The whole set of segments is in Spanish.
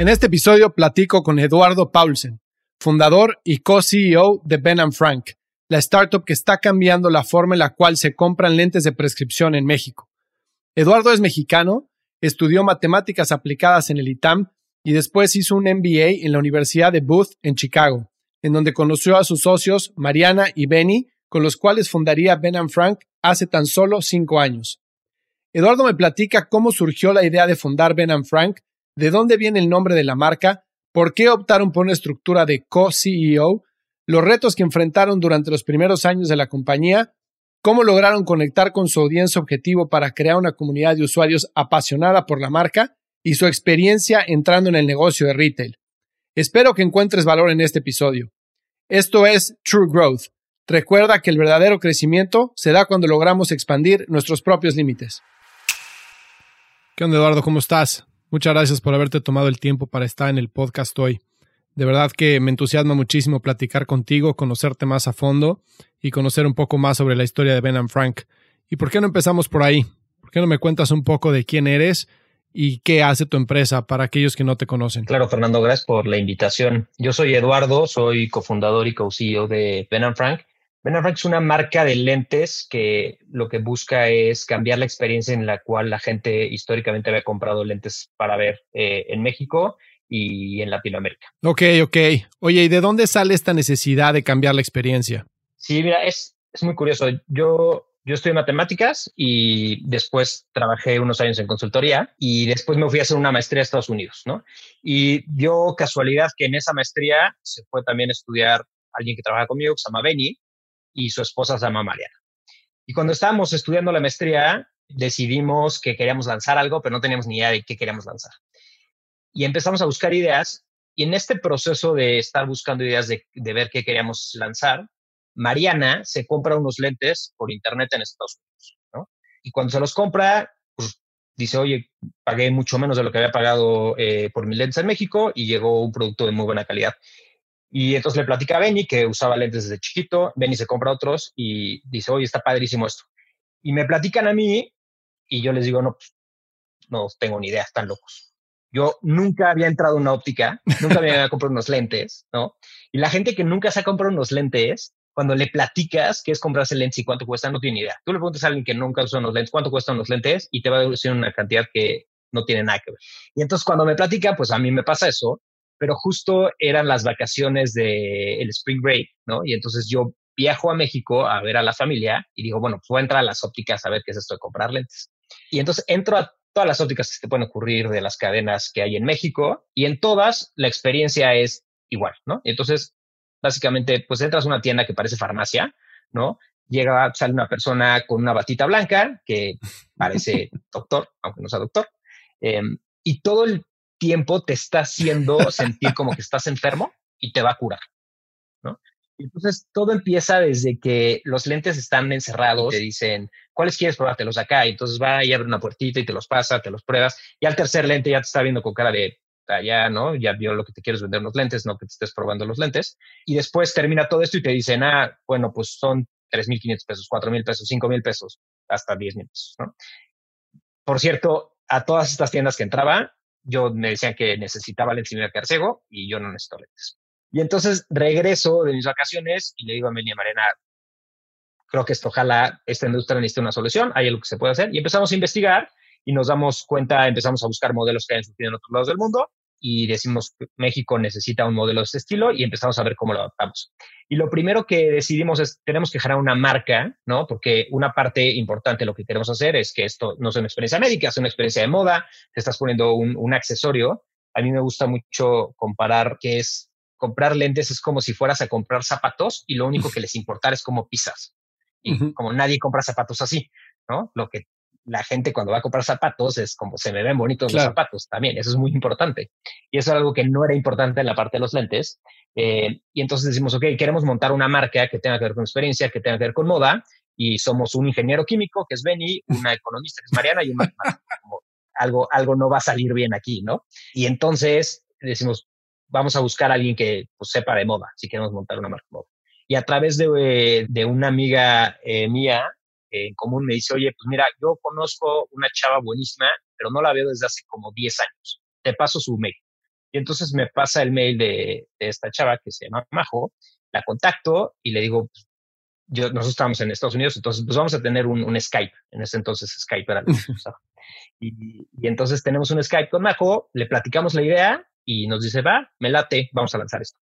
En este episodio platico con Eduardo Paulsen, fundador y co-CEO de Ben Frank, la startup que está cambiando la forma en la cual se compran lentes de prescripción en México. Eduardo es mexicano, estudió matemáticas aplicadas en el ITAM y después hizo un MBA en la Universidad de Booth en Chicago, en donde conoció a sus socios Mariana y Benny, con los cuales fundaría Ben Frank hace tan solo cinco años. Eduardo me platica cómo surgió la idea de fundar Ben Frank de dónde viene el nombre de la marca, por qué optaron por una estructura de co-CEO, los retos que enfrentaron durante los primeros años de la compañía, cómo lograron conectar con su audiencia objetivo para crear una comunidad de usuarios apasionada por la marca y su experiencia entrando en el negocio de retail. Espero que encuentres valor en este episodio. Esto es True Growth. Recuerda que el verdadero crecimiento se da cuando logramos expandir nuestros propios límites. ¿Qué onda, Eduardo? ¿Cómo estás? Muchas gracias por haberte tomado el tiempo para estar en el podcast hoy. De verdad que me entusiasma muchísimo platicar contigo, conocerte más a fondo y conocer un poco más sobre la historia de Ben and Frank. ¿Y por qué no empezamos por ahí? ¿Por qué no me cuentas un poco de quién eres y qué hace tu empresa para aquellos que no te conocen? Claro, Fernando, gracias por la invitación. Yo soy Eduardo, soy cofundador y co-CEO de Ben and Frank. Ben Frank es una marca de lentes que lo que busca es cambiar la experiencia en la cual la gente históricamente había comprado lentes para ver eh, en México y en Latinoamérica. Ok, ok. Oye, ¿y de dónde sale esta necesidad de cambiar la experiencia? Sí, mira, es, es muy curioso. Yo, yo estudié matemáticas y después trabajé unos años en consultoría y después me fui a hacer una maestría a Estados Unidos, ¿no? Y dio casualidad que en esa maestría se fue también a estudiar alguien que trabaja conmigo, que se llama Benny, y su esposa se llama Mariana. Y cuando estábamos estudiando la maestría, decidimos que queríamos lanzar algo, pero no teníamos ni idea de qué queríamos lanzar. Y empezamos a buscar ideas y en este proceso de estar buscando ideas de, ver qué queríamos lanzar, Mariana se compra unos lentes por internet en Estados Unidos, ¿no? Y cuando se los compra, pues dice, oye, pagué mucho menos de lo que había pagado eh, por mis lentes en México y llegó un producto de muy buena calidad. Y entonces le platica a Benny que usaba lentes desde chiquito, Benny se compra otros y dice, oye, está padrísimo esto. Y me platican a mí y yo les digo, no, pues, no tengo ni idea, están locos. Yo nunca había entrado a una óptica, nunca había comprado unos lentes, ¿no? Y la gente que nunca se ha comprado unos lentes, cuando le platicas qué es comprarse lentes y cuánto cuesta, no tiene idea. Tú le preguntas a alguien que nunca usa unos lentes, cuánto cuestan los lentes y te va a decir una cantidad que no tiene nada que ver. Y entonces cuando me platica, pues a mí me pasa eso pero justo eran las vacaciones del el spring break, ¿no? Y entonces yo viajo a México a ver a la familia y digo, bueno, pues voy a entrar a las ópticas a ver qué es esto de comprar lentes. Y entonces entro a todas las ópticas que se te pueden ocurrir de las cadenas que hay en México y en todas la experiencia es igual, ¿no? Y entonces, básicamente, pues entras a una tienda que parece farmacia, ¿no? Llega, sale una persona con una batita blanca que parece doctor, aunque no sea doctor, em, y todo el tiempo te está haciendo sentir como que estás enfermo y te va a curar, ¿no? Entonces, todo empieza desde que los lentes están encerrados, te dicen, ¿cuáles quieres probártelos acá? Y entonces va y abre una puertita y te los pasa, te los pruebas, y al tercer lente ya te está viendo con cara de, ya, ¿no? Ya vio lo que te quieres vender los lentes, no que te estés probando los lentes. Y después termina todo esto y te dicen, ah, bueno, pues son 3.500 pesos, 4.000 pesos, 5.000 pesos, hasta 10.000 pesos, ¿no? Por cierto, a todas estas tiendas que entraba, yo me decían que necesitaba lentes y me iba y yo no necesito lentes. Y entonces regreso de mis vacaciones y le digo a Meli Marena, creo que esto ojalá esta industria necesita una solución, hay algo que se puede hacer. Y empezamos a investigar y nos damos cuenta, empezamos a buscar modelos que hayan surgido en otros lados del mundo y decimos, México necesita un modelo de este estilo y empezamos a ver cómo lo adaptamos. Y lo primero que decidimos es, tenemos que generar una marca, ¿no? Porque una parte importante de lo que queremos hacer es que esto no sea una experiencia médica, sea una experiencia de moda, te estás poniendo un, un accesorio. A mí me gusta mucho comparar que es comprar lentes es como si fueras a comprar zapatos y lo único que les importa es cómo pisas. Y como nadie compra zapatos así, ¿no? Lo que la gente cuando va a comprar zapatos es como se me ven bonitos los zapatos también. Eso es muy importante. Y eso es algo que no era importante en la parte de los lentes. Eh, y entonces decimos, ok, queremos montar una marca que tenga que ver con experiencia, que tenga que ver con moda. Y somos un ingeniero químico, que es Benny, una economista, que es Mariana, y un matemático. algo, algo no va a salir bien aquí, ¿no? Y entonces decimos, vamos a buscar a alguien que pues, sepa de moda, si queremos montar una marca de moda. Y a través de, de una amiga eh, mía, en común me dice, oye, pues mira, yo conozco una chava buenísima, pero no la veo desde hace como 10 años. Te paso su mail. Y entonces me pasa el mail de, esta chava que se llama Majo, la contacto y le digo, pues, yo, nosotros estamos en Estados Unidos, entonces pues vamos a tener un, Skype. En ese entonces Skype era lo que usaba. Y, y, entonces tenemos un Skype con Majo, le platicamos la idea y nos dice, va, me late, vamos a lanzar esto.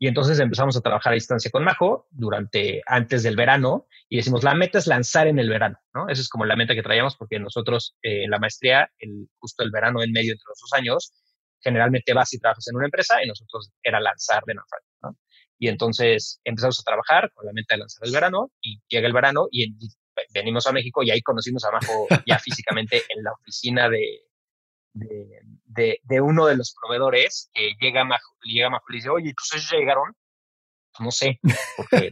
Y entonces empezamos a trabajar a distancia con Majo durante antes del verano y decimos, la meta es lanzar en el verano, ¿no? Esa es como la meta que traíamos porque nosotros eh, en la maestría, el, justo el verano en medio entre los dos años, generalmente vas y trabajas en una empresa y nosotros era lanzar de Nanfranc, ¿no? Y entonces empezamos a trabajar con la meta de lanzar el verano y llega el verano y venimos a México y ahí conocimos a Majo ya físicamente en la oficina de, de, de, uno de los proveedores que llega Majo, llega Majo y dice, oye, ¿tus socios llegaron? Pues no sé, porque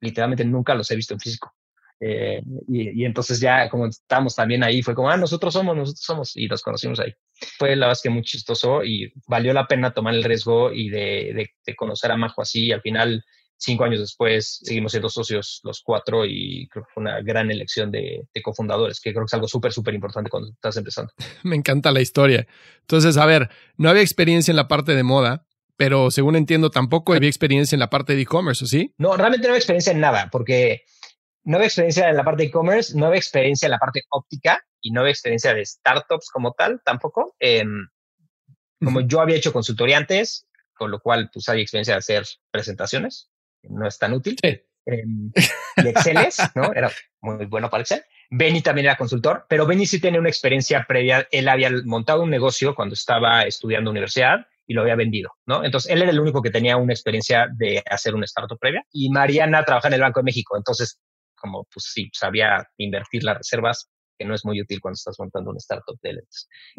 literalmente nunca los he visto en físico. Eh, y, y, entonces ya como estamos también ahí, fue como, ah, nosotros somos, nosotros somos, y los conocimos ahí. Fue la verdad que muy chistoso y valió la pena tomar el riesgo y de, de, de conocer a Majo así. Y al final cinco años después seguimos siendo socios los cuatro y creo que fue una gran elección de, cofundadores, que creo que es algo súper, súper importante cuando estás empezando. Me encanta la historia. Entonces, a ver, no había experiencia en la parte de moda, pero según entiendo tampoco había experiencia en la parte de e-commerce, ¿sí? No, realmente no había experiencia en nada, porque no había experiencia en la parte de e-commerce, no había experiencia en la parte óptica y no había experiencia de startups como tal tampoco. Em, como yo había hecho consultoría antes, con lo cual pues había experiencia de hacer presentaciones, no es tan útil. Sí. Em, y Excel es, ¿no? Era muy bueno para Excel. Benny también era consultor, pero Benny sí tenía una experiencia previa. Él había montado un negocio cuando estaba estudiando universidad y lo había vendido, ¿no? Entonces, él era el único que tenía una experiencia de hacer un startup previa. Y Mariana trabaja en el Banco de México. Entonces, como pues sí, sabía invertir las reservas, que no es muy útil cuando estás montando un startup de.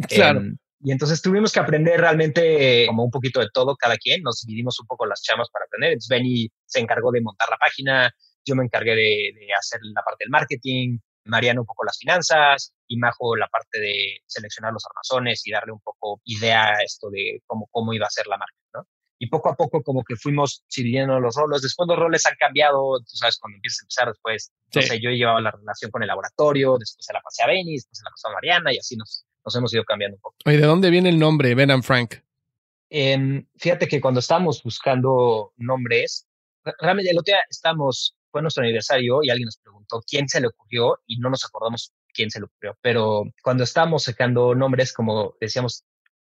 Claro. Em, y entonces tuvimos que aprender realmente eh, como un poquito de todo cada quien, nos dividimos un poco las chamas para aprender. Entonces Benny se encargó de montar la página, yo me encargué de, hacer la parte del marketing, Mariano un poco las finanzas y Majo la parte de seleccionar los armazones y darle un poco idea a esto de cómo, cómo iba a ser la marca, ¿no? Y poco a poco como que fuimos sirviendo los roles. Después los roles han cambiado, tú sabes, cuando empiezas a empezar después, no sé, yo llevaba la relación con el laboratorio, después se la pasé a Benny, después se la pasé a Mariana y así nos, nos hemos ido cambiando un poco. ¿Y de dónde viene el nombre Ben and Frank? Em, fíjate que cuando estábamos buscando nombres, realmente el otro día estamos, fue nuestro aniversario y alguien nos preguntó quién se le ocurrió y no nos acordamos quién se le ocurrió, pero cuando estábamos sacando nombres, como decíamos,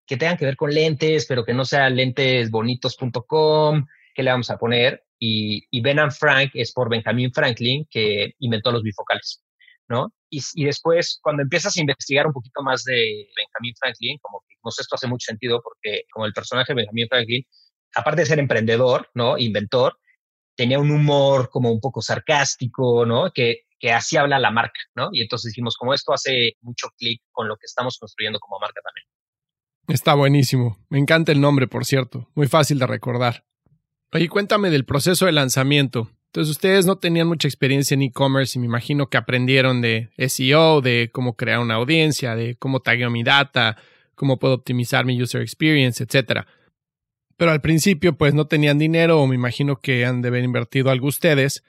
que tengan que ver con lentes, pero que no sea lentesbonitos.com, ¿qué le vamos a poner? Y, y Ben and Frank es por Benjamin Franklin, que inventó los bifocales. ¿no? Y, y, después, cuando empiezas a investigar un poquito más de Benjamin Franklin, como que no sé, esto hace mucho sentido porque como el personaje de Benjamin Franklin, aparte de ser emprendedor, ¿no? Inventor, tenía un humor como un poco sarcástico, ¿no? Que, que así habla la marca, ¿no? Y entonces dijimos, como esto hace mucho clic con lo que estamos construyendo como marca también. Está buenísimo. Me encanta el nombre, por cierto. Muy fácil de recordar. Oye, cuéntame del proceso de lanzamiento. Entonces ustedes no tenían mucha experiencia en e-commerce y me imagino que aprendieron de SEO, de cómo crear una audiencia, de cómo tagueo mi data, cómo puedo optimizar mi user experience, etc. Pero al principio pues no tenían dinero o me imagino que han de haber invertido algo ustedes.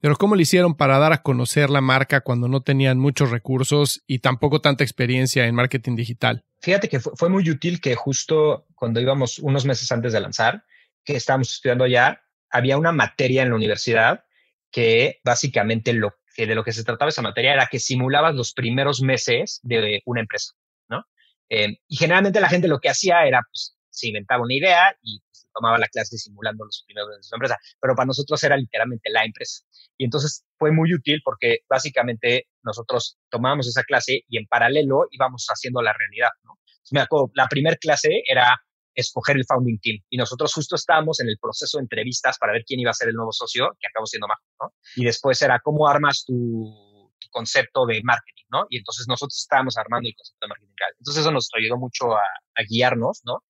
Pero ¿cómo le hicieron para dar a conocer la marca cuando no tenían muchos recursos y tampoco tanta experiencia en marketing digital? Fíjate que fue, muy útil que justo cuando íbamos unos meses antes de lanzar, que estábamos estudiando ya, había una materia en la universidad que básicamente lo que de lo que se trataba esa materia era que simulabas los primeros meses de una empresa, ¿no? Eh, y generalmente la gente lo que hacía era, pues, se inventaba una idea y pues, tomaba la clase simulando los primeros de su empresa, pero para nosotros era literalmente la empresa. Y entonces fue muy útil porque básicamente nosotros tomábamos esa clase y en paralelo íbamos haciendo la realidad, ¿no? me acuerdo, la primera clase era escoger el founding team. Y nosotros justo estábamos en el proceso de entrevistas para ver quién iba a ser el nuevo socio, que acabó siendo Majo, ¿no? Y después era cómo armas tu, concepto de marketing, ¿no? Y entonces nosotros estábamos armando el concepto de marketing. Entonces eso nos ayudó mucho a, guiarnos, ¿no?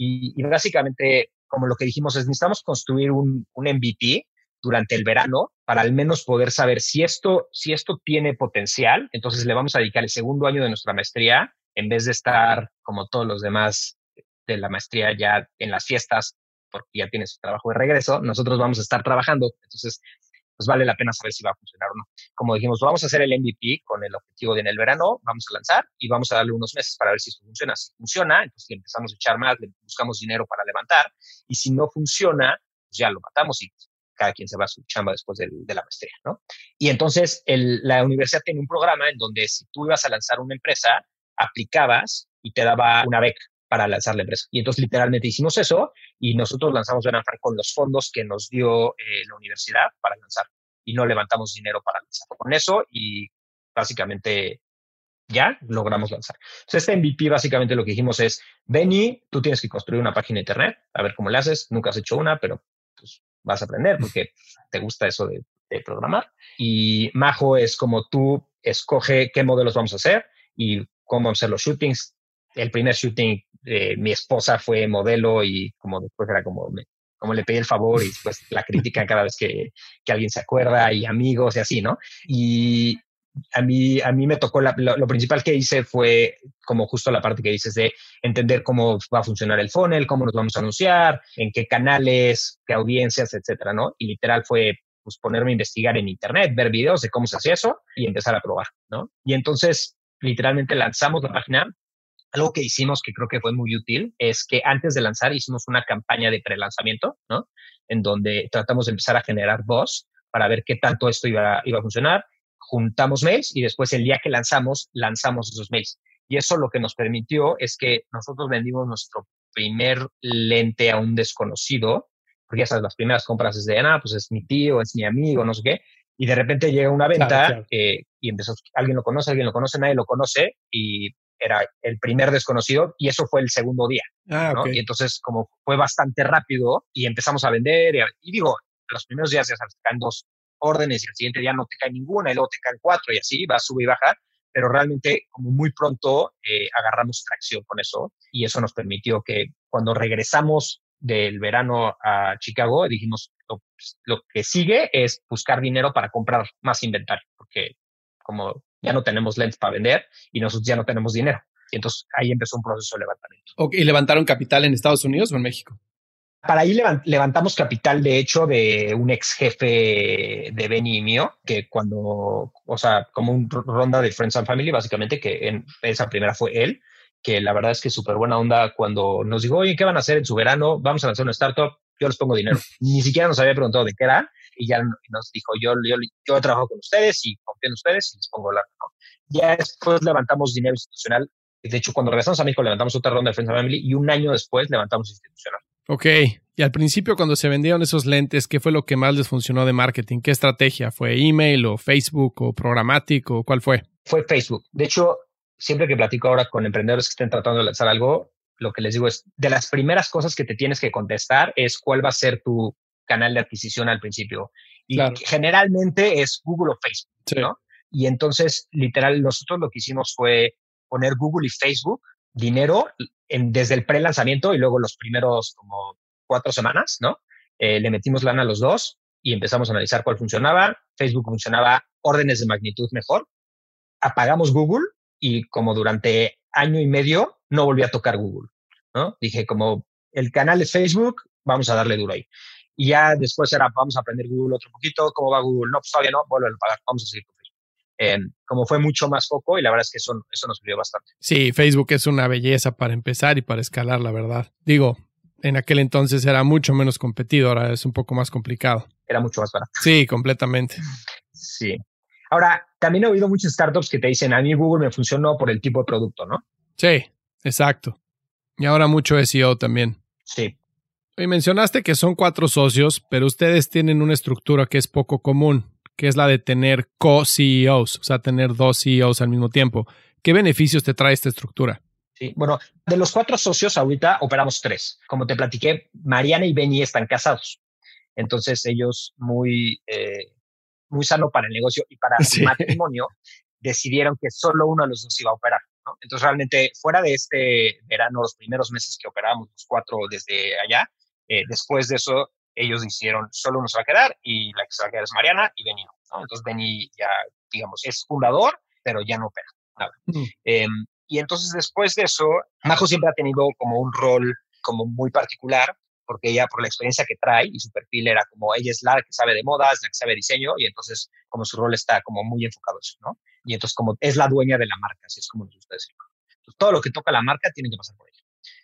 Y, básicamente, como lo que dijimos, es necesitamos construir un, un MVP durante el verano para al menos poder saber si esto, si esto tiene potencial. Entonces le vamos a dedicar el segundo año de nuestra maestría en vez de estar como todos los demás de la maestría ya en las fiestas, porque ya tienes trabajo de regreso, nosotros vamos a estar trabajando. Entonces, pues vale la pena saber si va a funcionar o no. Como dijimos, vamos a hacer el MVP con el objetivo de en el verano, vamos a lanzar y vamos a darle unos meses para ver si esto funciona. Si funciona, entonces empezamos a echar más, buscamos dinero para levantar y si no funciona, ya lo matamos y cada quien se va a su chamba después de la maestría, ¿no? Y entonces la universidad tiene un programa en donde si tú ibas a lanzar una empresa, aplicabas y te daba una beca para lanzar la empresa. Y entonces literalmente hicimos eso y nosotros lanzamos Frank con los fondos que nos dio eh, la universidad para lanzar y no levantamos dinero para lanzar. Con eso y básicamente ya logramos lanzar. Entonces este MVP básicamente lo que dijimos es, Benny, tú tienes que construir una página de internet, a ver cómo le haces, nunca has hecho una, pero pues, vas a aprender porque te gusta eso de, de programar. Y Majo es como tú escoge qué modelos vamos a hacer y cómo vamos a hacer los shootings. El primer shooting mi esposa fue modelo y como después era como, como le pedí el favor y después la crítica cada vez que, que, alguien se acuerda y amigos y así, ¿no? Y a mí, a mí me tocó, lo, principal que hice fue como justo la parte que dices de entender cómo va a funcionar el funnel, cómo nos vamos a anunciar, en qué canales, qué audiencias, etcétera, ¿no? Y literal fue pues ponerme a investigar en internet, ver videos de cómo se hace eso y empezar a probar, ¿no? Y entonces literalmente lanzamos la página algo que hicimos que creo que fue muy útil es que antes de lanzar hicimos una campaña de pre-lanzamiento, ¿no? En donde tratamos de empezar a generar voz para ver qué tanto esto iba, iba a funcionar. Juntamos mails y después el día que lanzamos, lanzamos esos mails. Y eso lo que nos permitió es que nosotros vendimos nuestro primer lente a un desconocido, porque ya sabes, las primeras compras es de, ah, pues es mi tío, es mi amigo, no sé qué, y de repente llega una venta eh, y empezó, alguien lo conoce, alguien lo conoce, nadie lo conoce, y era el primer desconocido y eso fue el segundo día. Ah, Y entonces como fue bastante rápido y empezamos a vender y, digo, los primeros días ya sabes, te caen dos órdenes y al siguiente día no te cae ninguna y luego te caen cuatro y así, va, sube y baja, pero realmente como muy pronto eh, agarramos tracción con eso y eso nos permitió que cuando regresamos del verano a Chicago dijimos lo, lo que sigue es buscar dinero para comprar más inventario porque como ya no tenemos lentes para vender y nosotros ya no tenemos dinero. Y entonces ahí empezó un proceso de levantamiento. ¿Y levantaron capital en Estados Unidos o en México? Para ahí levantamos capital, de hecho, de un ex jefe de Benny y mío, que cuando, o sea, como una ronda de Friends and Family, básicamente, que en esa primera fue él, que la verdad es que súper buena onda cuando nos dijo, oye, ¿qué van a hacer en su verano? Vamos a lanzar una startup, yo les pongo dinero. Ni siquiera nos había preguntado de qué era y ya nos dijo, yo, yo, yo he trabajado con ustedes y confío en ustedes y les pongo la... ¿no? Ya después levantamos dinero institucional. De hecho, cuando regresamos a México levantamos otra ronda de Friends and Family y un año después levantamos institucional. Ok. Y al principio, cuando se vendieron esos lentes, ¿qué fue lo que más les funcionó de marketing? ¿Qué estrategia? ¿Fue email o Facebook o programático? ¿Cuál fue? Fue Facebook. De hecho, siempre que platico ahora con emprendedores que estén tratando de lanzar algo, lo que les digo es, de las primeras cosas que te tienes que contestar es cuál va a ser tu canal de adquisición al principio. Y generalmente es Google o Facebook, ¿no? Y entonces, literal, nosotros lo que hicimos fue poner Google y Facebook dinero en, desde el pre-lanzamiento y luego los primeros como cuatro semanas, ¿no? Eh, le metimos lana a los dos y empezamos a analizar cuál funcionaba. Facebook funcionaba órdenes de magnitud mejor. Apagamos Google y como durante año y medio no volví a tocar Google, ¿no? Dije como el canal es Facebook, vamos a darle duro ahí. Y ya después era, vamos a aprender Google otro poquito, ¿cómo va Google? No, pues todavía no, vuelve a pagar, vamos a seguir con Facebook. Como fue mucho más foco y la verdad es que eso, eso nos sirvió bastante. Sí, Facebook es una belleza para empezar y para escalar, la verdad. Digo, en aquel entonces era mucho menos competido, ahora es un poco más complicado. Era mucho más barato. Sí, completamente. Sí. Ahora, también he oído muchas startups que te dicen, a mí Google me funcionó por el tipo de producto, ¿no? Sí, exacto. Y ahora mucho SEO también. Sí. Y mencionaste que son cuatro socios, pero ustedes tienen una estructura que es poco común, que es la de tener co-CEOs, o sea, tener dos CEOs al mismo tiempo. ¿Qué beneficios te trae esta estructura? Sí, bueno, de los cuatro socios ahorita operamos tres. Como te platiqué, Mariana y Benny están casados. Entonces ellos muy, eh, muy sano para el negocio y para el matrimonio decidieron que solo uno de los dos iba a operar. Entonces realmente fuera de este verano, los primeros meses que operábamos los cuatro desde allá, eh, después de eso ellos hicieron solo uno se va a quedar y la que se va a quedar es Mariana y Benny no. Entonces Benny ya, digamos, es fundador, pero ya no opera. Nada. Mm. Em, y entonces después de eso, Majo siempre ha tenido como un rol como muy particular, porque ella, por la experiencia que trae y su perfil era como ella es la que sabe de modas, la que sabe diseño, y entonces como su rol está como muy enfocado eso, ¿no? Y entonces como es la dueña de la marca, así es como nos gusta decirlo. todo lo que toca la marca tiene que pasar por ella.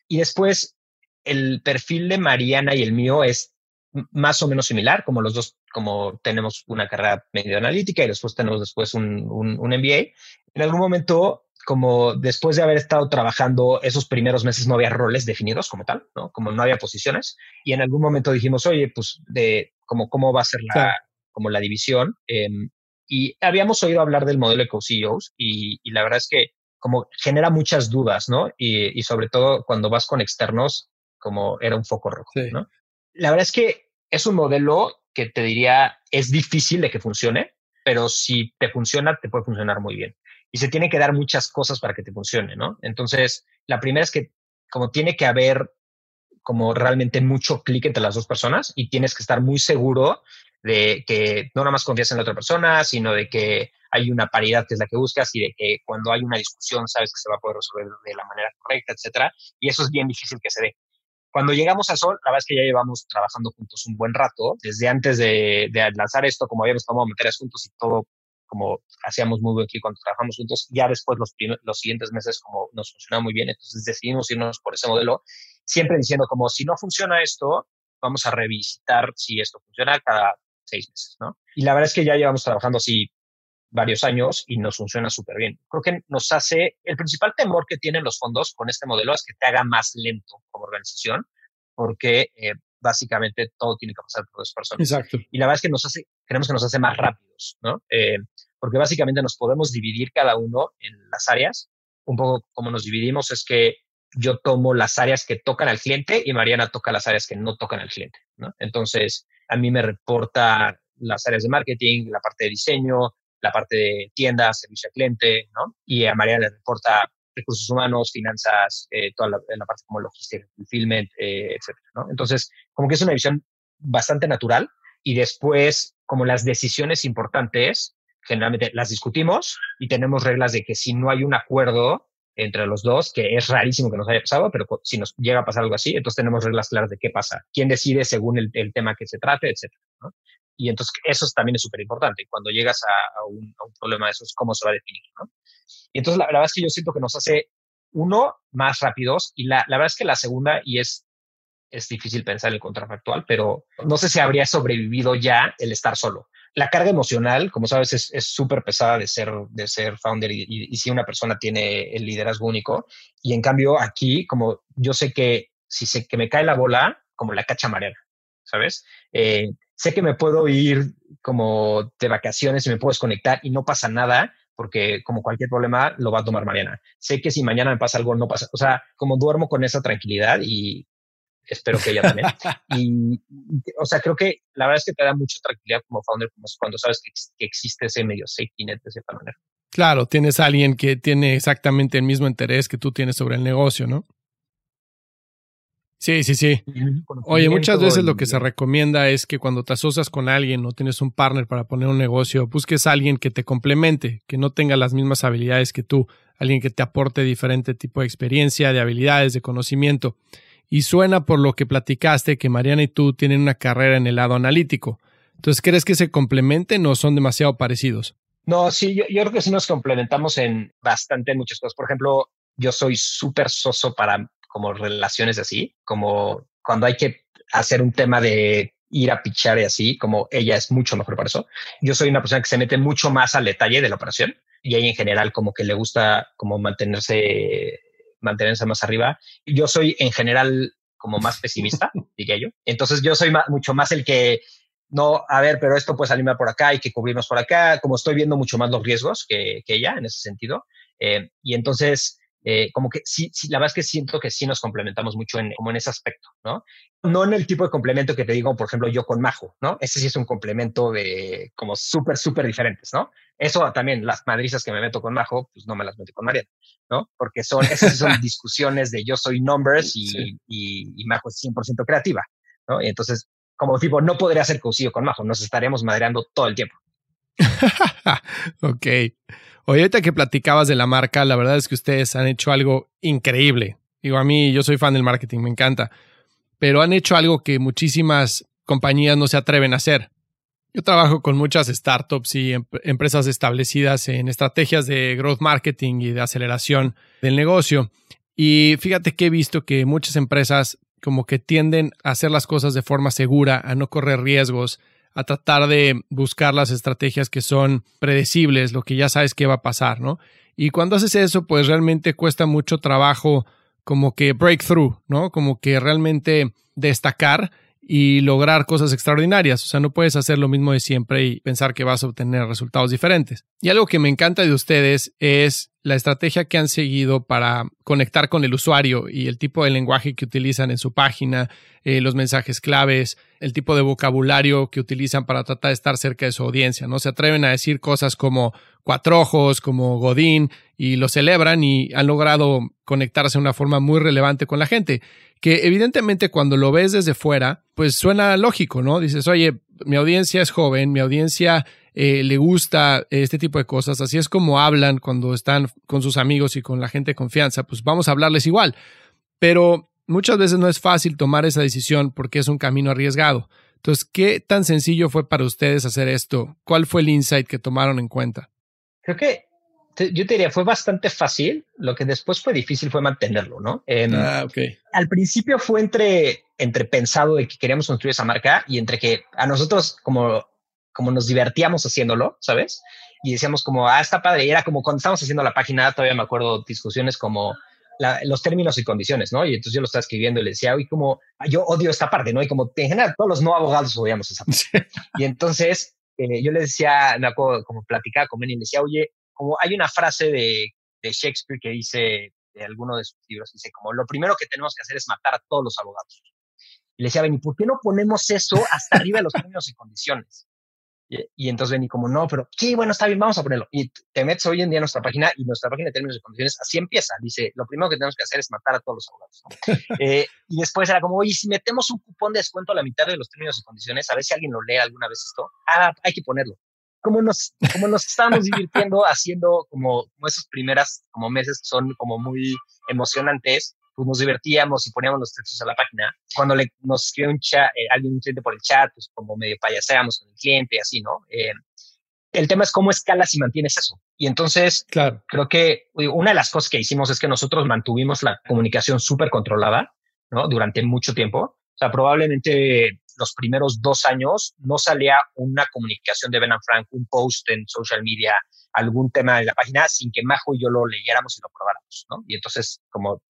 Y después, el perfil de Mariana y el mío es más o menos similar, como los dos, como tenemos una carrera medio analítica y después tenemos después un, un, un MBA. En algún momento como después de haber estado trabajando esos primeros meses no había roles definidos como tal, ¿no? Como no había posiciones. Y en algún momento dijimos, oye, pues de como cómo va a ser la, como la división. Em, y habíamos oído hablar del modelo de co-CEOs y, y, la verdad es que como genera muchas dudas, ¿no? Y, y, sobre todo cuando vas con externos, como era un foco rojo, ¿no? La verdad es que es un modelo que te diría es difícil de que funcione, pero si te funciona, te puede funcionar muy bien y se tiene que dar muchas cosas para que te funcione, ¿no? Entonces, la primera es que como tiene que haber como realmente mucho clic entre las dos personas y tienes que estar muy seguro de que no nada más confías en la otra persona, sino de que hay una paridad que es la que buscas y de que cuando hay una discusión sabes que se va a poder resolver de la manera correcta, etcétera. Y eso es bien difícil que se dé. Cuando llegamos a Sol, la verdad es que ya llevamos trabajando juntos un buen rato. Desde antes de, de lanzar esto, como habíamos tomado materias juntos y todo como hacíamos muy buen clic cuando trabajamos juntos, ya después los, los siguientes meses como nos funcionaba muy bien, entonces decidimos irnos por ese modelo, siempre diciendo como si no funciona esto, vamos a revisitar si esto funciona cada seis meses, ¿no? Y la verdad es que ya llevamos trabajando así varios años y nos funciona súper bien. Creo que nos hace, el principal temor que tienen los fondos con este modelo es que te haga más lento como organización, porque eh, básicamente todo tiene que pasar por dos personas. Exacto. Y la verdad es que nos hace, creemos que nos hace más rápidos, ¿no? Eh, porque básicamente nos podemos dividir cada uno en las áreas. Un poco como nos dividimos es que yo tomo las áreas que tocan al cliente y Mariana toca las áreas que no tocan al cliente. ¿no? Entonces, a mí me reporta las áreas de marketing, la parte de diseño, la parte de tiendas, servicio al cliente. Y a Mariana le reporta recursos humanos, finanzas, eh, toda la, parte como logística, fulfillment, eh, etcétera. Entonces, como que es una visión bastante natural y después, como las decisiones importantes, generalmente las discutimos y tenemos reglas de que si no hay un acuerdo entre los dos, que es rarísimo que nos haya pasado, pero si nos llega a pasar algo así, entonces tenemos reglas claras de qué pasa, quién decide según el, tema que se trate, etcétera. Y entonces eso también es súper importante. Cuando llegas a, un, problema de esos, cómo se va a definir. ¿no? Y entonces la, verdad es que yo siento que nos hace, uno, más rápidos y la, la verdad es que la segunda, y es, es difícil pensar el contrafactual, pero no sé si habría sobrevivido ya el estar solo la carga emocional, como sabes, es súper pesada de ser, de ser founder y, si una persona tiene el liderazgo único. Y en cambio, aquí, como yo sé que si sé que me cae la bola, como la cacha Mariana, ¿sabes? Eh, sé que me puedo ir como de vacaciones y me puedo desconectar y no pasa nada, porque como cualquier problema lo va a tomar Mariana. Sé que si mañana me pasa algo, no pasa. O sea, como duermo con esa tranquilidad y espero que ella también. y, o sea, creo que la verdad es que te da mucha tranquilidad como founder cuando sabes que, existe ese medio safety net de cierta manera. Claro, tienes a alguien que tiene exactamente el mismo interés que tú tienes sobre el negocio, ¿no? Sí, sí, sí. Oye, muchas veces lo que se recomienda es que cuando te asocias con alguien o tienes un partner para poner un negocio, busques a alguien que te complemente, que no tenga las mismas habilidades que tú, alguien que te aporte diferente tipo de experiencia, de habilidades, de conocimiento. Y suena por lo que platicaste que Mariana y tú tienen una carrera en el lado analítico. Entonces, ¿crees que se complementen o son demasiado parecidos? No, sí, yo, creo que sí nos complementamos en bastante muchas cosas. Por ejemplo, yo soy súper soso para como relaciones así, como cuando hay que hacer un tema de ir a pichar y así, como ella es mucho mejor para eso. Yo soy una persona que se mete mucho más al detalle de la operación y ella en general como que le gusta como mantenerse mantenerse más arriba. Yo soy en general como más pesimista, diría yo. Entonces yo soy mucho más el que, no, a ver, pero esto puede salirme por acá, hay que cubrirnos por acá, como estoy viendo mucho más los riesgos que, que ella en ese sentido. Eh, y entonces eh, como que sí, sí, la verdad es que siento que sí nos complementamos mucho en, como en ese aspecto, ¿no? No en el tipo de complemento que te digo, por ejemplo, yo con Majo, ¿no? Ese sí es un complemento de como súper, súper diferentes, ¿no? Eso también, las madrizas que me meto con Majo, pues no me las meto con Mariana, ¿no? Porque son, esas son discusiones de yo soy numbers y, y, y Majo es 100% creativa, ¿no? Y entonces, como tipo, no podría ser cocido con Majo, nos estaríamos madreando todo el tiempo. ok. Oye, ahorita que platicabas de la marca, la verdad es que ustedes han hecho algo increíble. Digo, a mí yo soy fan del marketing, me encanta, pero han hecho algo que muchísimas compañías no se atreven a hacer. Yo trabajo con muchas startups y em-, empresas establecidas en estrategias de growth marketing y de aceleración del negocio. Y fíjate que he visto que muchas empresas como que tienden a hacer las cosas de forma segura, a no correr riesgos, a tratar de buscar las estrategias que son predecibles, lo que ya sabes que va a pasar, ¿no? Y cuando haces eso, pues realmente cuesta mucho trabajo como que breakthrough, ¿no? Como que realmente destacar y lograr cosas extraordinarias. O sea, no puedes hacer lo mismo de siempre y pensar que vas a obtener resultados diferentes. Y algo que me encanta de ustedes es la estrategia que han seguido para conectar con el usuario y el tipo de lenguaje que utilizan en su página, eh, los mensajes claves, el tipo de vocabulario que utilizan para tratar de estar cerca de su audiencia. No se atreven a decir cosas como cuatro ojos, como Godín, y lo celebran y han logrado conectarse de una forma muy relevante con la gente. Que evidentemente cuando lo ves desde fuera, pues suena lógico, ¿no? Dices, oye, mi audiencia es joven, mi audiencia eh, le gusta este tipo de cosas, así es como hablan cuando están con sus amigos y con la gente de confianza, pues vamos a hablarles igual. Pero muchas veces no es fácil tomar esa decisión porque es un camino arriesgado. Entonces, ¿qué tan sencillo fue para ustedes hacer esto? ¿Cuál fue el insight que tomaron en cuenta? Creo que yo te diría, fue bastante fácil. Lo que después fue difícil fue mantenerlo, ¿no? Em, ah, Al principio fue entre, entre pensado de que queríamos construir esa marca y entre que a nosotros como como nos divertíamos haciéndolo, ¿sabes? Y decíamos como, ah, está padre. Y era como cuando estábamos haciendo la página, todavía me acuerdo discusiones como los términos y condiciones, ¿no? Y entonces yo lo estaba escribiendo y le decía, oye, como, yo odio esta parte, ¿no? Y como en general todos los no abogados odiamos esa parte. Y entonces eh, yo le decía, me acuerdo, como platicaba con Benny, y le decía, oye, como hay una frase de, Shakespeare que dice, de alguno de sus libros, dice, como lo primero que tenemos que hacer es matar a todos los abogados. Y le decía, Benny, ¿por qué no ponemos eso hasta arriba de los términos y condiciones? Y, entonces vení como, no, pero sí, bueno, está bien, vamos a ponerlo. Y te metes hoy en día a nuestra página y nuestra página de términos y condiciones así empieza. Dice, lo primero que tenemos que hacer es matar a todos los abogados. Eh, y después era como, oye, si metemos un cupón de descuento a la mitad de los términos y condiciones, a ver si alguien lo lee alguna vez esto. Ah, hay que ponerlo. Como nos, como nos estábamos divirtiendo haciendo como, como esos primeras como meses que son como muy emocionantes pues nos divertíamos y poníamos los textos a la página. Cuando le, nos escribe un chat, eh, alguien un cliente por el chat, pues como medio payaseamos con el cliente, así, ¿no? Eh, el tema es cómo escalas y mantienes eso. Y entonces, claro. creo que una de las cosas que hicimos es que nosotros mantuvimos la comunicación súper controlada, ¿no? Durante mucho tiempo. O sea, probablemente los primeros dos años no salía una comunicación de Ben Frank, un post en social media, algún tema de la página sin que Majo y yo lo leyéramos y lo probáramos, ¿no? Y entonces, como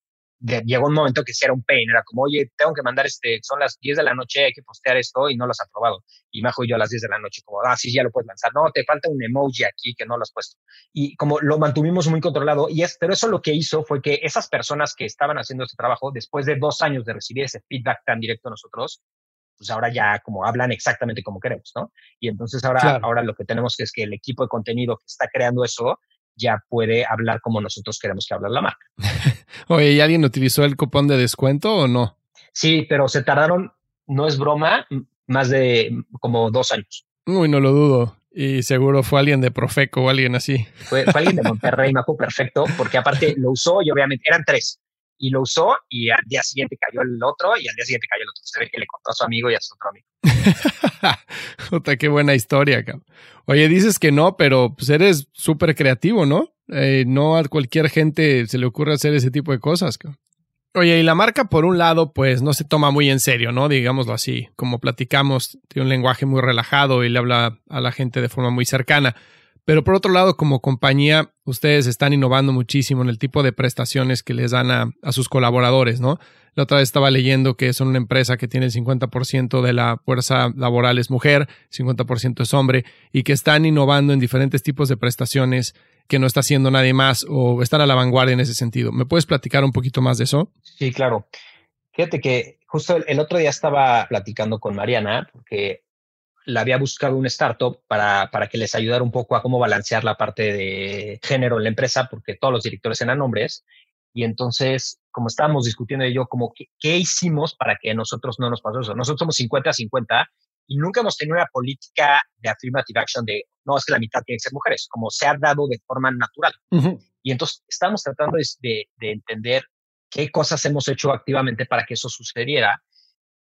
llegó un momento que sí era un pain, era como, oye, tengo que mandar este, son las 10 de la noche, hay que postear esto y no lo has aprobado. Y Majo y yo a las 10 de la noche, como, ah, sí, ya lo puedes lanzar. No, te falta un emoji aquí que no lo has puesto. Y como lo mantuvimos muy controlado, y es, pero eso lo que hizo fue que esas personas que estaban haciendo este trabajo, después de dos años de recibir ese feedback tan directo a nosotros, pues ahora ya como hablan exactamente como queremos, ¿no? Y entonces ahora, ahora lo que tenemos que es que el equipo de contenido que está creando eso ya puede hablar como nosotros queremos que hable la marca. Oye, ¿y alguien utilizó el cupón de descuento o no? Sí, pero se tardaron, no es broma, más de como dos años. Uy, no lo dudo. Y seguro fue alguien de Profeco o alguien así. Fue, alguien de Monterrey, me perfecto, porque aparte lo usó y obviamente eran tres. Y lo usó y al día siguiente cayó el otro y al día siguiente cayó el otro. Se ve que le contó a su amigo y a su otro amigo. Jota, qué buena historia, cabrón. Oye, dices que no, pero pues eres súper creativo, ¿no? Eh, no a cualquier gente se le ocurre hacer ese tipo de cosas. Cabrón. Oye, y la marca, por un lado, pues no se toma muy en serio, ¿no? Digámoslo así. Como platicamos, tiene un lenguaje muy relajado y le habla a la gente de forma muy cercana. Pero por otro lado, como compañía, ustedes están innovando muchísimo en el tipo de prestaciones que les dan a, a sus colaboradores, ¿no? La otra vez estaba leyendo que son una empresa que tiene el 50% de la fuerza laboral es mujer, 50% es hombre, y que están innovando en diferentes tipos de prestaciones que no está haciendo nadie más o están a la vanguardia en ese sentido. ¿Me puedes platicar un poquito más de eso? Sí, claro. Fíjate que justo el, otro día estaba platicando con Mariana, porque la había buscado un startup para, para que les ayudara un poco a cómo balancear la parte de género en la empresa, porque todos los directores eran hombres. Y entonces, como estábamos discutiendo yo, como, ¿qué, ¿qué, hicimos para que nosotros no nos pasó eso? Nosotros somos 50 a 50 y nunca hemos tenido una política de affirmative action de, no, es que la mitad tiene que ser mujeres, como se ha dado de forma natural. Y entonces estamos tratando de, de entender qué cosas hemos hecho activamente para que eso sucediera.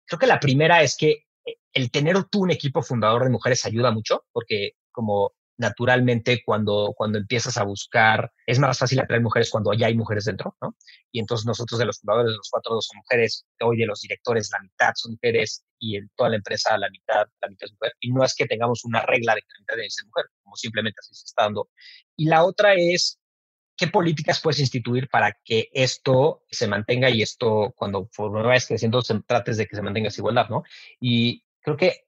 Creo que la primera es que el tener tú un equipo fundador de mujeres ayuda mucho, porque como naturalmente cuando, cuando empiezas a buscar, es más fácil atraer mujeres cuando ya hay mujeres dentro, ¿no? Y entonces nosotros de los fundadores de los cuatro dos son mujeres, hoy de los directores la mitad son mujeres y en toda la empresa la mitad, la mitad es mujer. Y no es que tengamos una regla de que la mitad debe ser mujer, como simplemente así se está dando. Y la otra es ¿qué políticas puedes instituir para que esto se mantenga y esto, cuando vayas creciendo, se, trates de que se mantenga esa igualdad, ¿no? Y creo que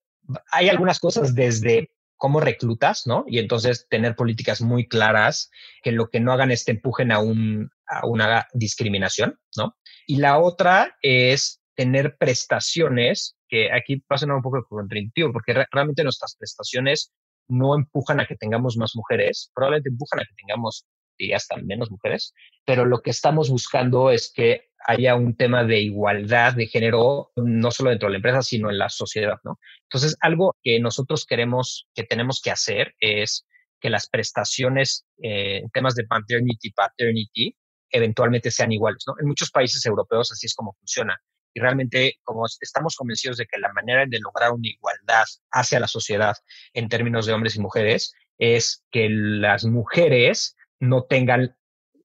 hay algunas cosas desde cómo reclutas, ¿no? Y entonces tener políticas muy claras que lo que no hagan es te empujen a, un, a una discriminación, ¿no? Y la otra es tener prestaciones, que aquí pasa un poco contraintuitivo, porque realmente nuestras prestaciones no empujan a que tengamos más mujeres, probablemente empujan a que tengamos diría hasta menos mujeres, pero lo que estamos buscando es que haya un tema de igualdad de género, no solo dentro de la empresa, sino en la sociedad, ¿no? Entonces, algo que nosotros queremos, que tenemos que hacer es que las prestaciones eh, en temas de maternity, paternity, eventualmente sean iguales, ¿no? En muchos países europeos así es como funciona. Y realmente, como estamos convencidos de que la manera de lograr una igualdad hacia la sociedad en términos de hombres y mujeres es que las mujeres no tengan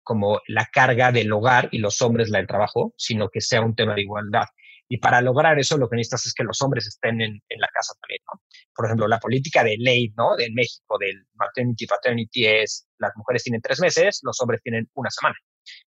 como la carga del hogar y los hombres la del trabajo, sino que sea un tema de igualdad. Y para lograr eso, lo que necesitas es que los hombres estén en, la casa también, ¿no? Por ejemplo, la política de ley, ¿no? De México, del maternity paternity es las mujeres tienen tres meses, los hombres tienen una semana.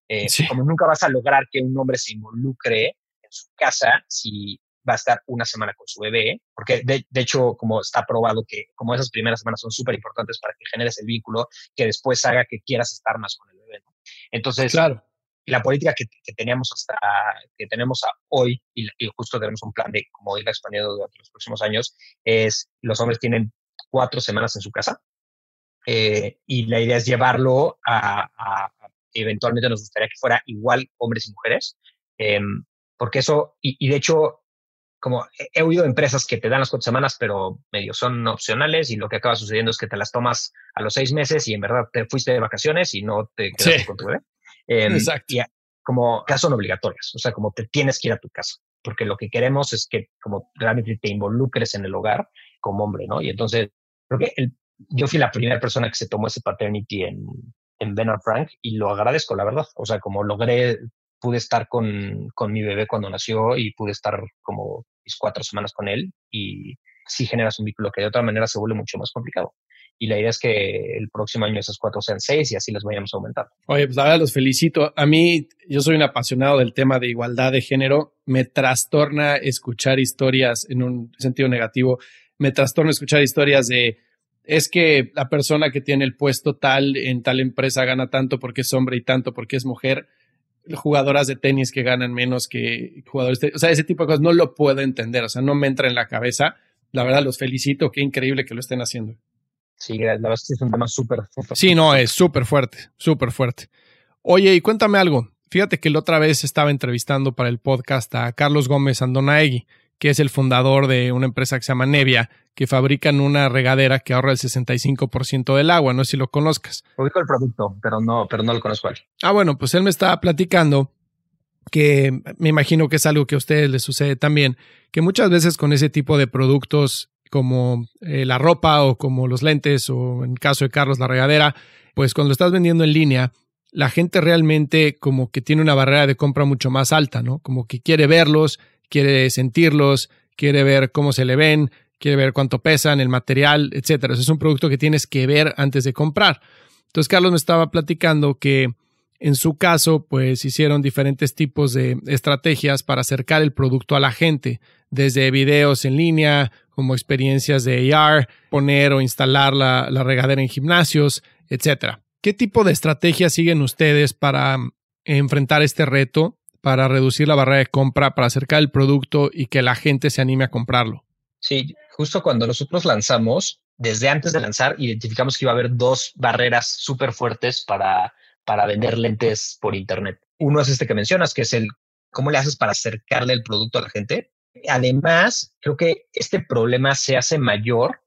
Eh, como nunca vas a lograr que un hombre se involucre en su casa si va a estar una semana con su bebé, porque de, hecho, como está probado que como esas primeras semanas son súper importantes para que generes el vínculo, que después haga que quieras estar más con el bebé. Entonces, claro. la política que, teníamos hasta, que tenemos hoy, y, justo tenemos un plan de cómo ir expandiendo durante los próximos años, es los hombres tienen cuatro semanas en su casa, eh, y la idea es llevarlo a, eventualmente nos gustaría que fuera igual hombres y mujeres, em, porque eso, y, de hecho, como he oído empresas que te dan las cuatro semanas, pero medio son opcionales y lo que acaba sucediendo es que te las tomas a los seis meses y en verdad te fuiste de vacaciones y no te quedas con tu bebé. Em, Exacto. Y como que son obligatorias, o sea, como te tienes que ir a tu casa, porque lo que queremos es que como realmente te involucres en el hogar como hombre, ¿no? Y entonces, creo que el, yo fui la primera persona que se tomó ese paternity en, en Ben Frank y lo agradezco, la verdad. O sea, como logré pude estar con, con, mi bebé cuando nació y pude estar como mis cuatro semanas con él y sí generas un vínculo que de otra manera se vuelve mucho más complicado. Y la idea es que el próximo año esas cuatro sean seis y así las vayamos a aumentar. Oye, pues la verdad los felicito. A mí, yo soy un apasionado del tema de igualdad de género. Me trastorna escuchar historias en un sentido negativo. Me trastorna escuchar historias de es que la persona que tiene el puesto tal en tal empresa gana tanto porque es hombre y tanto porque es mujer jugadoras de tenis que ganan menos que jugadores, de, o sea, ese tipo de cosas no lo puedo entender, o sea, no me entra en la cabeza. La verdad, los felicito, qué increíble que lo estén haciendo. Sí, la verdad es que es un tema súper fuerte. Sí, no, es súper fuerte, súper fuerte. Oye, y cuéntame algo. Fíjate que la otra vez estaba entrevistando para el podcast a Carlos Gómez Andonaegui, que es el fundador de una empresa que se llama Nevia, que fabrican una regadera que ahorra el 65% del agua. No sé si lo conozcas. Ubico el producto, pero no, pero no lo conozco. Ah, bueno, pues él me estaba platicando que me imagino que es algo que a ustedes les sucede también, que muchas veces con ese tipo de productos como eh, la ropa o como los lentes o en caso de Carlos la regadera, pues cuando lo estás vendiendo en línea, la gente realmente como que tiene una barrera de compra mucho más alta, ¿no? Como que quiere verlos, quiere sentirlos, quiere ver cómo se le ven, quiere ver cuánto pesan, el material, etcétera. es un producto que tienes que ver antes de comprar. Entonces, Carlos me estaba platicando que en su caso, pues hicieron diferentes tipos de estrategias para acercar el producto a la gente, desde videos en línea, como experiencias de AR, poner o instalar la, regadera en gimnasios, etcétera. ¿Qué tipo de estrategias siguen ustedes para enfrentar este reto, para reducir la barrera de compra, para acercar el producto y que la gente se anime a comprarlo? Sí, justo cuando nosotros lanzamos, desde antes de lanzar, identificamos que iba a haber dos barreras súper fuertes para, para vender lentes por Internet. Uno es este que mencionas, que es el cómo le haces para acercarle el producto a la gente. Además, creo que este problema se hace mayor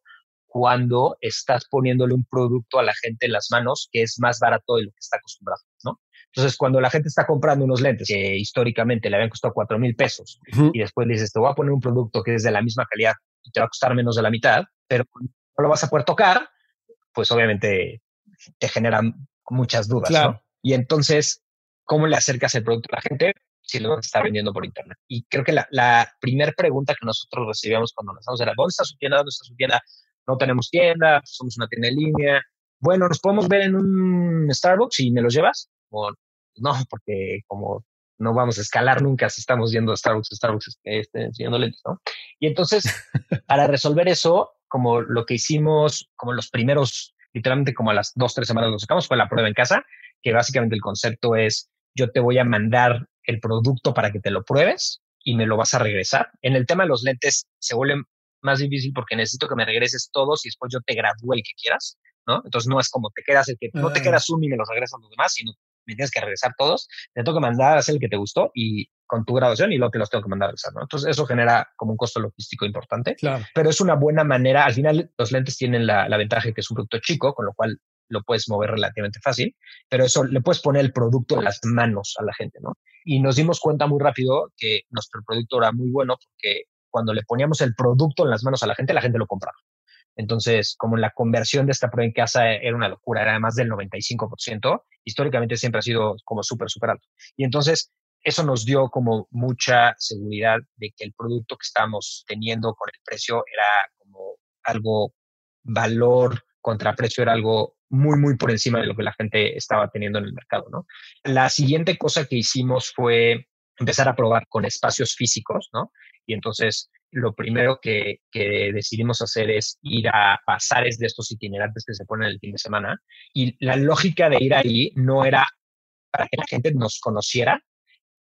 cuando estás poniéndole un producto a la gente en las manos que es más barato de lo que está acostumbrado, ¿no? Entonces, cuando la gente está comprando unos lentes que históricamente le habían costado cuatro mil pesos y después le dices, te voy a poner un producto que es de la misma calidad y te va a costar menos de la mitad, pero no lo vas a poder tocar, pues obviamente te generan muchas dudas. ¿no? Y entonces, ¿cómo le acercas el producto a la gente si lo está vendiendo por internet? Y creo que la, la primera pregunta que nosotros recibíamos cuando lanzamos era, ¿dónde está su tienda? ¿Dónde está su tienda? No tenemos tienda, somos una tienda en línea. Bueno, ¿nos podemos ver en un Starbucks y me los llevas? No, porque como no vamos a escalar nunca si estamos yendo a Starbucks, Starbucks este, enseñando lentes, ¿no? Y entonces, para resolver eso, como lo que hicimos, como los primeros, literalmente como a las dos, tres semanas lo sacamos, fue la prueba en casa, que básicamente el concepto es, yo te voy a mandar el producto para que te lo pruebes y me lo vas a regresar. En el tema de los lentes se vuelve más difícil porque necesito que me regreses todos y después yo te gradúe el que quieras, ¿no? Entonces no es como te quedas el que, no te quedas uno y me los regresan los demás, sino me tienes que regresar todos, te tengo que mandar a hacer el que te gustó y con tu graduación y luego te los tengo que mandar a regresar, ¿no? Entonces eso genera como un costo logístico importante, claro. pero es una buena manera, al final los lentes tienen la, la ventaja de que es un producto chico, con lo cual lo puedes mover relativamente fácil, pero eso le puedes poner el producto en las manos a la gente, ¿no? Y nos dimos cuenta muy rápido que nuestro producto era muy bueno porque cuando le poníamos el producto en las manos a la gente, la gente lo compraba. Entonces, como la conversión de esta prueba en casa era una locura, era más del 95%, históricamente siempre ha sido como súper, súper alto. Y entonces, eso nos dio como mucha seguridad de que el producto que estábamos teniendo con el precio era como algo, valor contra precio era algo muy, muy por encima de lo que la gente estaba teniendo en el mercado, ¿no? La siguiente cosa que hicimos fue empezar a probar con espacios físicos, ¿no? Y entonces lo primero que, decidimos hacer es ir a pasares de estos itinerantes que se ponen el fin de semana. Y la lógica de ir ahí no era para que la gente nos conociera.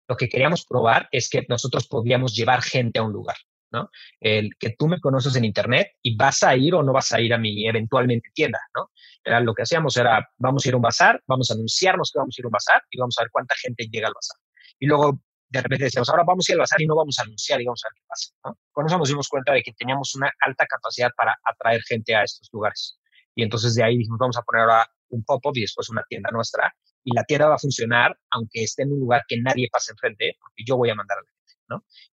Lo que queríamos probar es que nosotros podíamos llevar gente a un lugar, ¿no? El que tú me conoces en internet y vas a ir o no vas a ir a mi eventualmente tienda, ¿no? Era lo que hacíamos era, vamos a ir a un bazar, vamos a anunciarnos que vamos a ir a un bazar y vamos a ver cuánta gente llega al bazar. Y luego de repente decíamos, ahora vamos a ir al bazar y no vamos a anunciar y vamos a ver qué pasa. ¿no? Con eso nos dimos cuenta de que teníamos una alta capacidad para atraer gente a estos lugares. Y entonces de ahí dijimos, vamos a poner ahora un pop-up y después una tienda nuestra. Y la tienda va a funcionar aunque esté en un lugar que nadie pase enfrente, porque yo voy a mandar a la gente.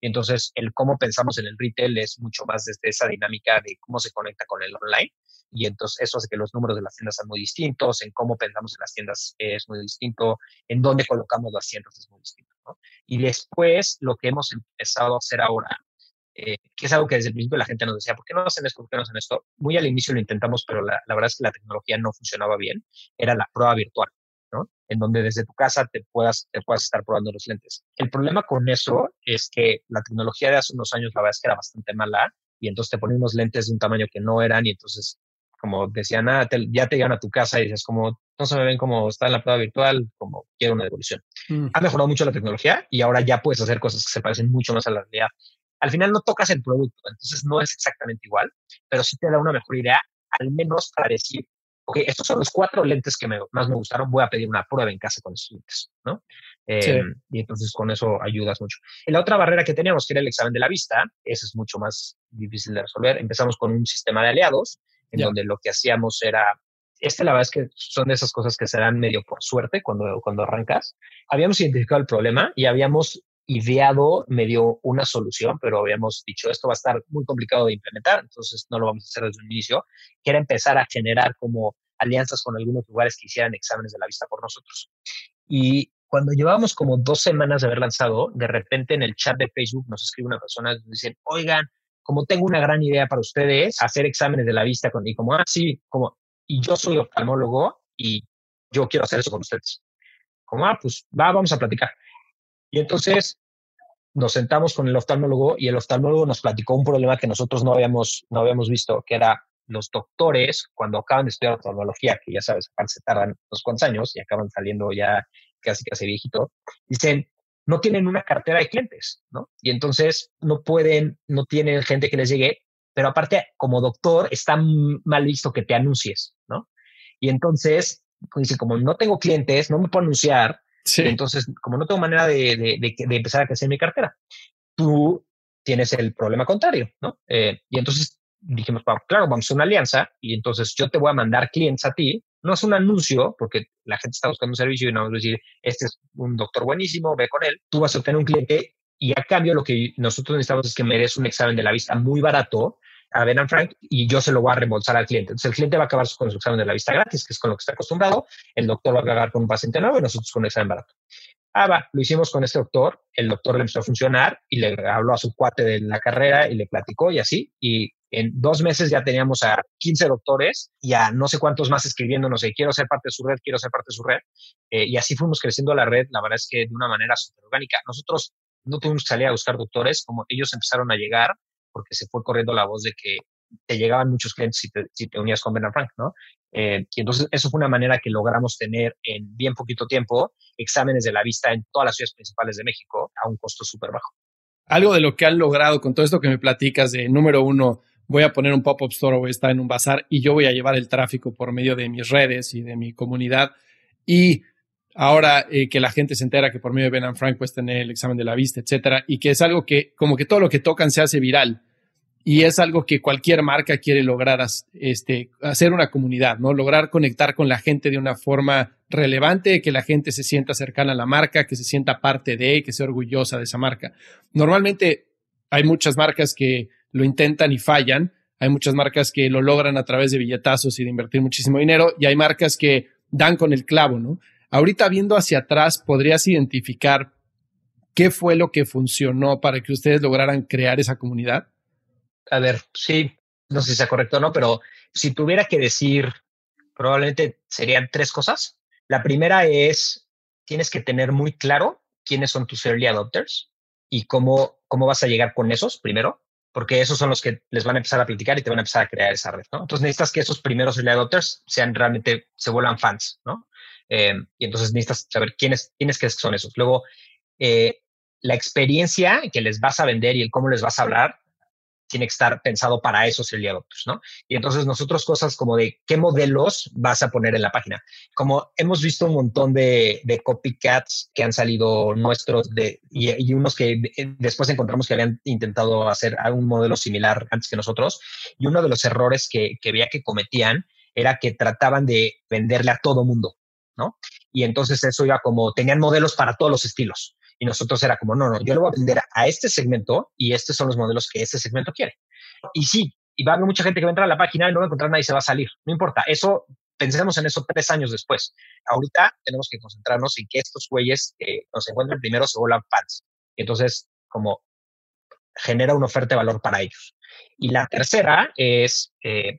Y entonces el cómo pensamos en el retail es mucho más desde esa dinámica de cómo se conecta con el online. Y entonces eso hace que los números de las tiendas sean muy distintos, en cómo pensamos en las tiendas es muy distinto, en dónde colocamos las tiendas es muy distinto. Y después, lo que hemos empezado a hacer ahora, eh, que es algo que desde el principio la gente nos decía, ¿por qué no hacen esto? ¿Por qué no hacen esto? Muy al inicio lo intentamos, pero la, verdad es que la tecnología no funcionaba bien. Era la prueba virtual, ¿no? En donde desde tu casa te puedas, te puedas estar probando los lentes. El problema con eso es que la tecnología de hace unos años, la verdad es que era bastante mala y entonces te ponen unos lentes de un tamaño que no eran y entonces como decían, nada, ya te llegan a tu casa y dices como, no se me ven como está en la prueba virtual, como quiero una devolución. Mm. Ha mejorado mucho la tecnología y ahora ya puedes hacer cosas que se parecen mucho más a la realidad. Al final no tocas el producto, entonces no es exactamente igual, pero sí te da una mejor idea, al menos para decir, ok, estos son los cuatro lentes que más me gustaron, voy a pedir una prueba en casa con esos lentes, ¿no? Eh, y entonces con eso ayudas mucho. Y la otra barrera que teníamos, que era el examen de la vista, ese es mucho más difícil de resolver. Empezamos con un sistema de aliados, en donde lo que hacíamos era, este la verdad es que son de esas cosas que se dan medio por suerte cuando, cuando arrancas. Habíamos identificado el problema y habíamos ideado medio una solución, pero habíamos dicho esto va a estar muy complicado de implementar, entonces no lo vamos a hacer desde un inicio, que era empezar a generar como alianzas con algunos lugares que hicieran exámenes de la vista por nosotros. Y cuando llevábamos como dos semanas de haber lanzado, de repente en el chat de Facebook nos escribe una persona y nos dicen, oigan, como tengo una gran idea para ustedes, hacer exámenes de la vista con, y como, ah, sí, como, y yo soy oftalmólogo y yo quiero hacer eso con ustedes. Como, ah, pues va, vamos a platicar. Y entonces nos sentamos con el oftalmólogo y el oftalmólogo nos platicó un problema que nosotros no habíamos, no habíamos visto, que era los doctores, cuando acaban de estudiar oftalmología, que ya sabes, se tardan unos cuantos años y acaban saliendo ya casi casi viejito, dicen, no tienen una cartera de clientes, ¿no? Y entonces no pueden, no tienen gente que les llegue, pero aparte, como doctor, está mal visto que te anuncies, ¿no? Y entonces, dice, como no tengo clientes, no me puedo anunciar, entonces, como no tengo manera de, de, empezar a crecer mi cartera, tú tienes el problema contrario, ¿no? Eh, y entonces dijimos, claro, vamos a una alianza y entonces yo te voy a mandar clientes a ti no es un anuncio, porque la gente está buscando un servicio y no vamos a decir, este es un doctor buenísimo, ve con él. Tú vas a obtener un cliente y a cambio lo que nosotros necesitamos es que me un examen de la vista muy barato a Ben Frank y yo se lo voy a reembolsar al cliente. Entonces el cliente va a acabar con su examen de la vista gratis, que es con lo que está acostumbrado. El doctor va a acabar con un paciente nuevo y nosotros con un examen barato. Ah, va, lo hicimos con este doctor, el doctor le empezó a funcionar y le habló a su cuate de la carrera y le platicó y así, y en dos meses ya teníamos a 15 doctores y a no sé cuántos más escribiendo, no sé, quiero ser parte de su red, quiero ser parte de su red. Eh, y así fuimos creciendo la red, la verdad es que de una manera súper orgánica. Nosotros no tuvimos que salir a buscar doctores, como ellos empezaron a llegar, porque se fue corriendo la voz de que te llegaban muchos clientes si te, unías con Ben Frank, ¿no? Eh, y entonces eso fue una manera que logramos tener en bien poquito tiempo exámenes de la vista en todas las ciudades principales de México a un costo súper bajo. Algo de lo que han logrado con todo esto que me platicas de número uno, voy a poner un pop-up store o voy a estar en un bazar y yo voy a llevar el tráfico por medio de mis redes y de mi comunidad. Y ahora eh, que la gente se entera que por medio de Ben Frank puedes tener el examen de la vista, etcétera, y que es algo que como que todo lo que tocan se hace viral. Y es algo que cualquier marca quiere lograr, este, hacer una comunidad, ¿no? Lograr conectar con la gente de una forma relevante, que la gente se sienta cercana a la marca, que se sienta parte de, que sea orgullosa de esa marca. Normalmente hay muchas marcas que lo intentan y fallan. Hay muchas marcas que lo logran a través de billetazos y de invertir muchísimo dinero y hay marcas que dan con el clavo, ¿no? Ahorita viendo hacia atrás, ¿podrías identificar qué fue lo que funcionó para que ustedes lograran crear esa comunidad? A ver, sí, no sé si sea correcto o no, pero si tuviera que decir, probablemente serían tres cosas. La primera es, tienes que tener muy claro quiénes son tus early adopters y cómo, cómo vas a llegar con esos primero porque esos son los que les van a empezar a platicar y te van a empezar a crear esa red, ¿no? Entonces necesitas que esos primeros early adopters sean realmente, se vuelvan fans, ¿no? Eh, y entonces necesitas saber quiénes, quiénes que son esos. Luego, eh, la experiencia que les vas a vender y el cómo les vas a hablar tiene que estar pensado para esos early adopters, ¿no? Y entonces nosotros cosas como de qué modelos vas a poner en la página. Como hemos visto un montón de, de copycats que han salido nuestros de, y, unos que después encontramos que habían intentado hacer algún modelo similar antes que nosotros. Y uno de los errores que, que veía que cometían era que trataban de venderle a todo mundo, Y entonces eso iba como, tenían modelos para todos los estilos. Y nosotros era como, no, no, yo le voy a vender a este segmento y estos son los modelos que este segmento quiere. Y sí, y va a haber mucha gente que va a entrar a la página y no va a encontrar nadie se va a salir. No importa, eso, pensemos en eso tres años después. Ahorita tenemos que concentrarnos en que estos güeyes que nos encuentren primero se vuelvan fans. Entonces, como genera una oferta de valor para ellos. Y la tercera es, eh,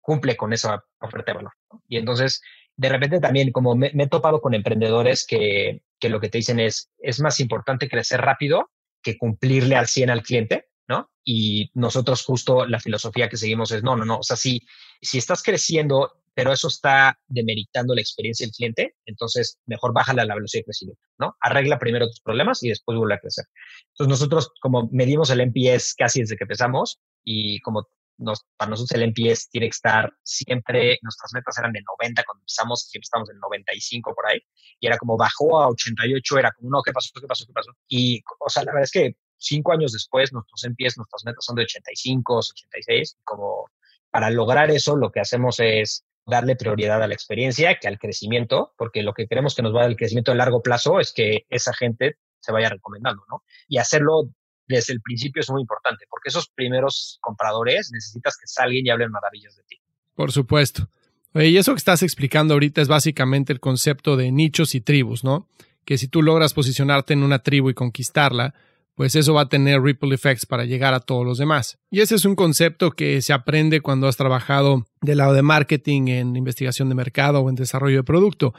cumple con esa oferta de valor. Y entonces, de repente también, como me, he topado con emprendedores que, que, lo que te dicen es, es más importante crecer rápido que cumplirle al 100 al cliente, ¿no? Y nosotros justo la filosofía que seguimos es, no, no, no, o sea, si, si estás creciendo, pero eso está demeritando la experiencia del cliente, entonces mejor bájale a la velocidad de crecimiento, ¿no? Arregla primero tus problemas y después vuelve a crecer. Entonces nosotros como medimos el NPS casi desde que empezamos y como para nosotros el NPS tiene que estar siempre, nuestras metas eran de 90 cuando empezamos, siempre estamos en 95 por ahí, y era como bajó a 88, era como, no, ¿qué pasó? ¿Qué pasó? ¿Qué pasó? Y, o sea, la verdad es que cinco años después, nuestros NPS, nuestras metas son de 85, 86, como para lograr eso, lo que hacemos es darle prioridad a la experiencia que al crecimiento, porque lo que queremos que nos vaya el crecimiento a largo plazo es que esa gente se vaya recomendando, ¿no? Y hacerlo desde el principio es muy importante, porque esos primeros compradores necesitas que salgan y hablen maravillas de ti. Por supuesto. y eso que estás explicando ahorita es básicamente el concepto de nichos y tribus, ¿no? Que si tú logras posicionarte en una tribu y conquistarla, pues eso va a tener ripple effects para llegar a todos los demás. Y ese es un concepto que se aprende cuando has trabajado del lado de marketing, en investigación de mercado o en desarrollo de producto.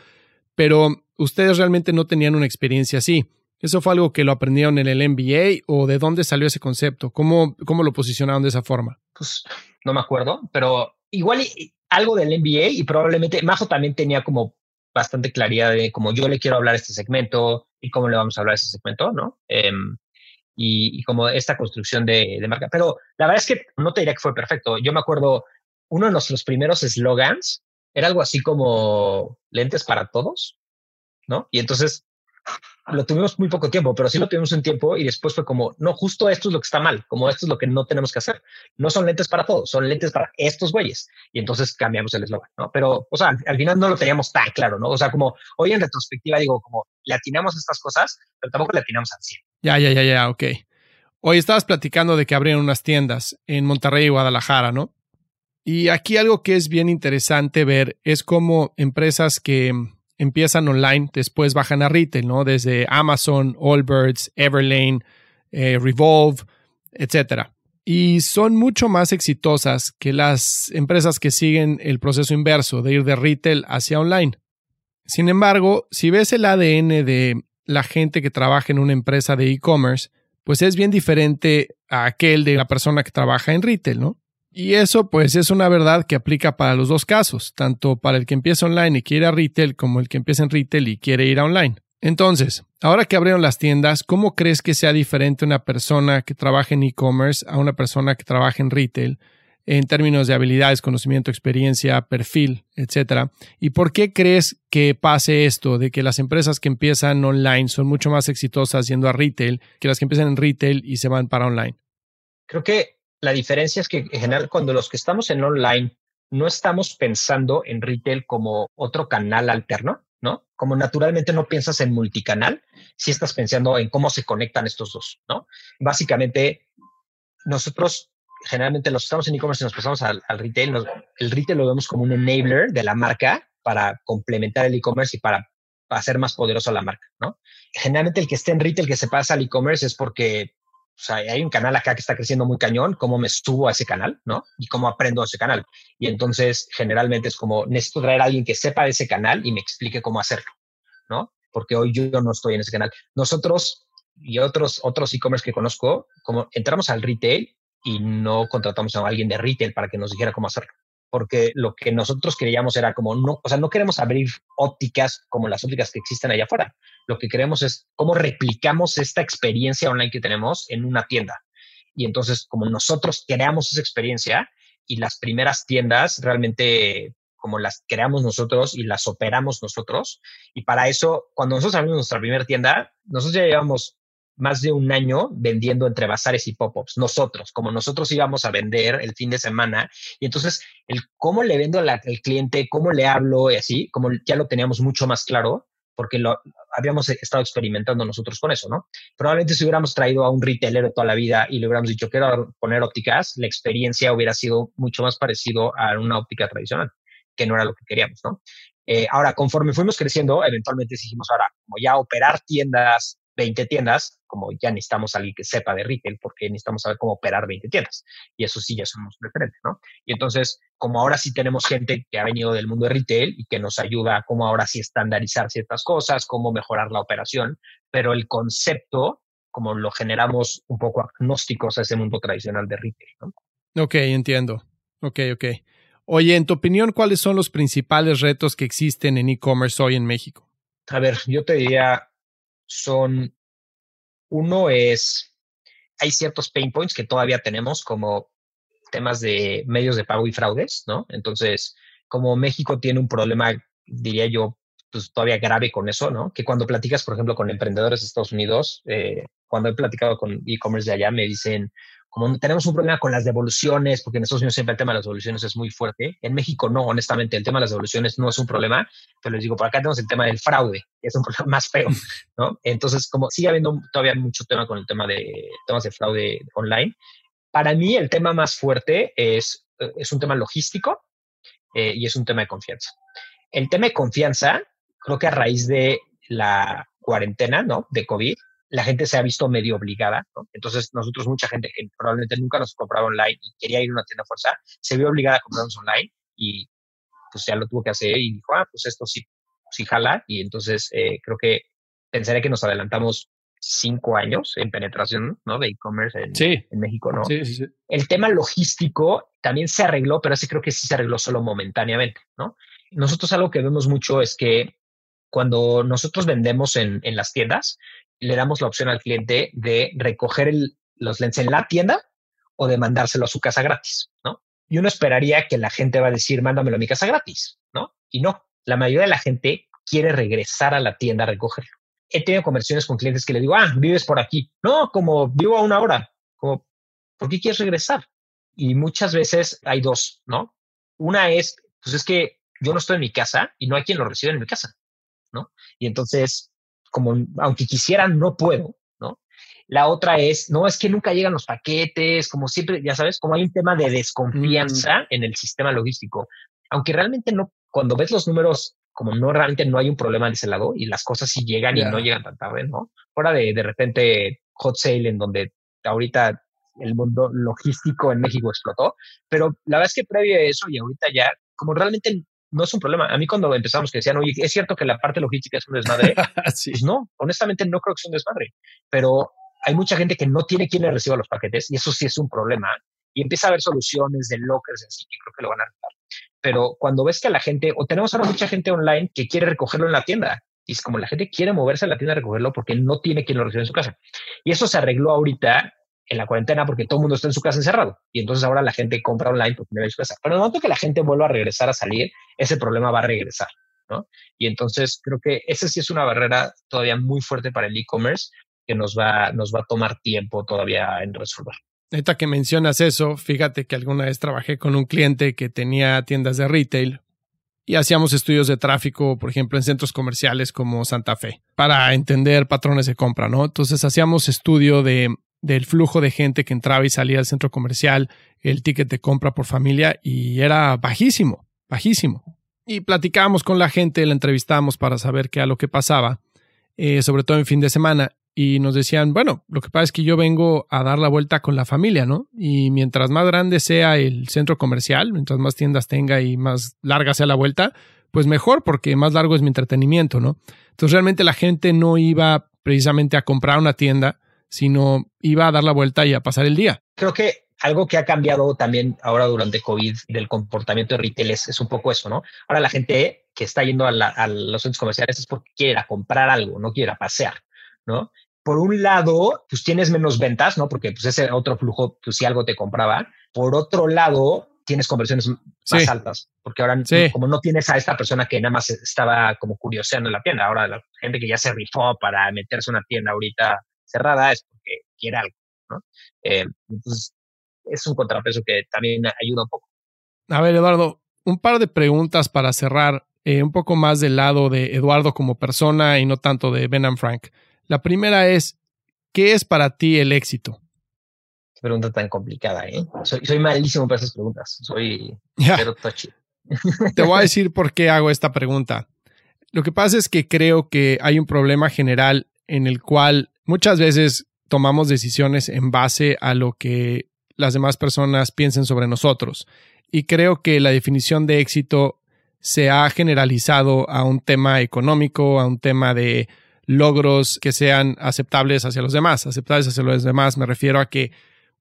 Pero ustedes realmente no tenían una experiencia así. ¿Eso fue algo que lo aprendieron en el MBA o de dónde salió ese concepto? ¿Cómo, cómo lo posicionaron de esa forma? Pues no me acuerdo, pero igual algo del MBA y probablemente Majo también tenía como bastante claridad de cómo yo le quiero hablar a este segmento y cómo le vamos a hablar a este segmento, ¿no? Em, y, como esta construcción de, marca. Pero la verdad es que no te diría que fue perfecto. Yo me acuerdo, uno de nuestros primeros eslogans era algo así como lentes para todos, ¿no? Y entonces lo tuvimos muy poco tiempo, pero sí lo tuvimos un tiempo y después fue como, no, justo esto es lo que está mal, como esto es lo que no tenemos que hacer. No son lentes para todos, son lentes para estos güeyes. Y entonces cambiamos el eslogan, ¿no? Pero, o sea, al, final no lo teníamos tan claro, ¿no? O sea, como hoy en retrospectiva digo, como le atinamos estas cosas, pero tampoco le atinamos al 100. Ya, ya, ya, ya, ok. Hoy estabas platicando de que abrieron unas tiendas en Monterrey y Guadalajara, ¿no? Y aquí algo que es bien interesante ver es cómo empresas que empiezan online, después bajan a retail, ¿no? Desde Amazon, Allbirds, Everlane, eh, Revolve, etc. Y son mucho más exitosas que las empresas que siguen el proceso inverso de ir de retail hacia online. Sin embargo, si ves el ADN de la gente que trabaja en una empresa de e-commerce, pues es bien diferente a aquel de la persona que trabaja en retail, ¿no? Y eso pues es una verdad que aplica para los dos casos, tanto para el que empieza online y quiere ir a retail como el que empieza en retail y quiere ir a online. Entonces, ahora que abrieron las tiendas, ¿cómo crees que sea diferente una persona que trabaja en e-commerce a una persona que trabaja en retail en términos de habilidades, conocimiento, experiencia, perfil, etcétera? ¿Y por qué crees que pase esto de que las empresas que empiezan online son mucho más exitosas yendo a retail que las que empiezan en retail y se van para online? Creo que la diferencia es que en general cuando los que estamos en online no estamos pensando en retail como otro canal alterno, ¿no? Como naturalmente no piensas en multicanal, si estás pensando en cómo se conectan estos dos, ¿no? Básicamente, nosotros generalmente los estamos en e-commerce y nos pasamos al, retail, el retail lo vemos como un enabler de la marca para complementar el e-commerce y para hacer más poderoso la marca, ¿no? Generalmente el que esté en retail que se pasa al e-commerce es porque o sea, hay un canal acá que está creciendo muy cañón, cómo me subo a ese canal, ¿no? Y cómo aprendo a ese canal. Y entonces, generalmente es como, necesito traer a alguien que sepa de ese canal y me explique cómo hacerlo, ¿no? Porque hoy yo no estoy en ese canal. Nosotros y otros otros e-commerce que conozco, como entramos al retail y no contratamos a alguien de retail para que nos dijera cómo hacerlo porque lo que nosotros queríamos era como, no, o sea, no queremos abrir ópticas como las ópticas que existen allá afuera. Lo que queremos es cómo replicamos esta experiencia online que tenemos en una tienda. Y entonces, como nosotros creamos esa experiencia y las primeras tiendas realmente como las creamos nosotros y las operamos nosotros. Y para eso, cuando nosotros abrimos nuestra primera tienda, nosotros ya llevamos más de un año vendiendo entre bazares y pop-ups, nosotros, como nosotros íbamos a vender el fin de semana. Y entonces, el cómo le vendo al cliente, cómo le hablo y así, como ya lo teníamos mucho más claro, porque lo habíamos estado experimentando nosotros con eso, ¿no? Probablemente si hubiéramos traído a un retailer toda la vida y le hubiéramos dicho, quiero poner ópticas, la experiencia hubiera sido mucho más parecido a una óptica tradicional, que no era lo que queríamos, ¿no? Eh, ahora, conforme fuimos creciendo, eventualmente dijimos, ahora, como ya operar tiendas 20 tiendas, como ya necesitamos a alguien que sepa de retail, porque necesitamos saber cómo operar 20 tiendas. Y eso sí ya somos referentes, ¿no? Y entonces, como ahora sí tenemos gente que ha venido del mundo de retail y que nos ayuda a cómo ahora sí estandarizar ciertas cosas, cómo mejorar la operación, pero el concepto, como lo generamos un poco agnósticos a ese mundo tradicional de retail, ¿no? Ok, entiendo. Ok, ok. Oye, en tu opinión, ¿cuáles son los principales retos que existen en e-commerce hoy en México? A ver, yo te diría, son, uno es, hay ciertos pain points que todavía tenemos como temas de medios de pago y fraudes, ¿no? Entonces, como México tiene un problema, diría yo, pues todavía grave con eso, ¿no? Que cuando platicas, por ejemplo, con emprendedores de Estados Unidos, eh, cuando he platicado con e-commerce de allá, me dicen, como tenemos un problema con las devoluciones, porque en Estados Unidos siempre el tema de las devoluciones es muy fuerte. En México no, honestamente, el tema de las devoluciones no es un problema, pero les digo, por acá tenemos el tema del fraude, que es un problema más feo, ¿no? Entonces, como sigue habiendo todavía mucho tema con el tema de temas de fraude online, para mí el tema más fuerte es, es un tema logístico eh, y es un tema de confianza. El tema de confianza, creo que a raíz de la cuarentena, ¿no? De COVID, la gente se ha visto medio obligada. Entonces, nosotros, mucha gente que probablemente nunca nos compraba online y quería ir a una tienda fuerza, se vio obligada a comprarnos online y pues ya lo tuvo que hacer y dijo, ah, pues esto sí, sí jala. Y entonces eh, creo que pensaré que nos adelantamos cinco años en penetración ¿no? de e-commerce en, en, México, ¿no? Sí, sí, El tema logístico también se arregló, pero sí creo que sí se arregló solo momentáneamente, ¿no? Nosotros algo que vemos mucho es que cuando nosotros vendemos en, en las tiendas, le damos la opción al cliente de recoger los lentes en la tienda o de mandárselo a su casa gratis, ¿no? Y uno esperaría que la gente va a decir, mándamelo a mi casa gratis, ¿no? Y no, la mayoría de la gente quiere regresar a la tienda a recogerlo he tenido conversiones con clientes que le digo, ah, vives por aquí. No, como vivo a una hora. ¿por qué quieres regresar? Y muchas veces hay dos, ¿no? Una es, pues es que yo no estoy en mi casa y no hay quien lo reciba en mi casa, ¿no? Y entonces, como aunque quisiera, no puedo, ¿no? La otra es, no, es que nunca llegan los paquetes, como siempre, ya sabes, como hay un tema de desconfianza mm. en el sistema logístico. Aunque realmente no, cuando ves los números como no realmente no hay un problema de ese lado y las cosas sí llegan y no llegan tan tarde, ¿no? Fuera de de repente hot sale en donde ahorita el mundo logístico en México explotó, pero la verdad es que previo a eso y ahorita ya, como realmente no es un problema. A mí cuando empezamos que decían, oye, es cierto que la parte logística es un desmadre, pues no, honestamente no creo que sea un desmadre, pero hay mucha gente que no tiene quien le reciba los paquetes y eso sí es un problema y empieza a haber soluciones de lockers así que creo que lo van a arreglar pero cuando ves que la gente, o tenemos ahora mucha gente online que quiere recogerlo en la tienda, y es como la gente quiere moverse a la tienda a recogerlo porque no tiene quien lo reciba en su casa. Y eso se arregló ahorita en la cuarentena porque todo el mundo está en su casa encerrado. Y entonces ahora la gente compra online porque no en su casa. Pero en el momento que la gente vuelva a regresar a salir, ese problema va a regresar. ¿no? Y entonces creo que esa sí es una barrera todavía muy fuerte para el e-commerce que nos va, nos va a tomar tiempo todavía en resolver. Ahorita que mencionas eso, fíjate que alguna vez trabajé con un cliente que tenía tiendas de retail y hacíamos estudios de tráfico, por ejemplo, en centros comerciales como Santa Fe, para entender patrones de compra, ¿no? Entonces hacíamos estudio de, del flujo de gente que entraba y salía del centro comercial, el ticket de compra por familia y era bajísimo, bajísimo. Y platicábamos con la gente, la entrevistábamos para saber qué era lo que pasaba, eh, sobre todo en fin de semana y nos decían, bueno, lo que pasa es que yo vengo a dar la vuelta con la familia, ¿no? Y mientras más grande sea el centro comercial, mientras más tiendas tenga y más larga sea la vuelta, pues mejor porque más largo es mi entretenimiento, ¿no? Entonces realmente la gente no iba precisamente a comprar una tienda, sino iba a dar la vuelta y a pasar el día. Creo que algo que ha cambiado también ahora durante COVID del comportamiento de retail es, un poco eso, ¿no? Ahora la gente que está yendo a, a los centros comerciales es porque quiere ir a comprar algo, no quiere ir a pasear. ¿no? Por un lado, pues tienes menos ventas, ¿no? Porque pues ese otro flujo, pues si algo te compraba. Por otro lado, tienes conversiones más altas, porque ahora como no tienes a esta persona que nada más estaba como curioseando en la tienda, ahora la gente que ya se rifó para meterse una tienda ahorita cerrada es porque quiere algo, ¿no? Eh, entonces, es un contrapeso que también ayuda un poco. A ver, Eduardo, un par de preguntas para cerrar, eh, un poco más del lado de Eduardo como persona y no tanto de Ben and Frank. La primera es, ¿qué es para ti el éxito? Qué pregunta tan complicada, ¿eh? Soy, malísimo para esas preguntas. Soy Te voy a decir por qué hago esta pregunta. Lo que pasa es que creo que hay un problema general en el cual muchas veces tomamos decisiones en base a lo que las demás personas piensen sobre nosotros. Y creo que la definición de éxito se ha generalizado a un tema económico, a un tema de logros que sean aceptables hacia los demás. Aceptables hacia los demás me refiero a que,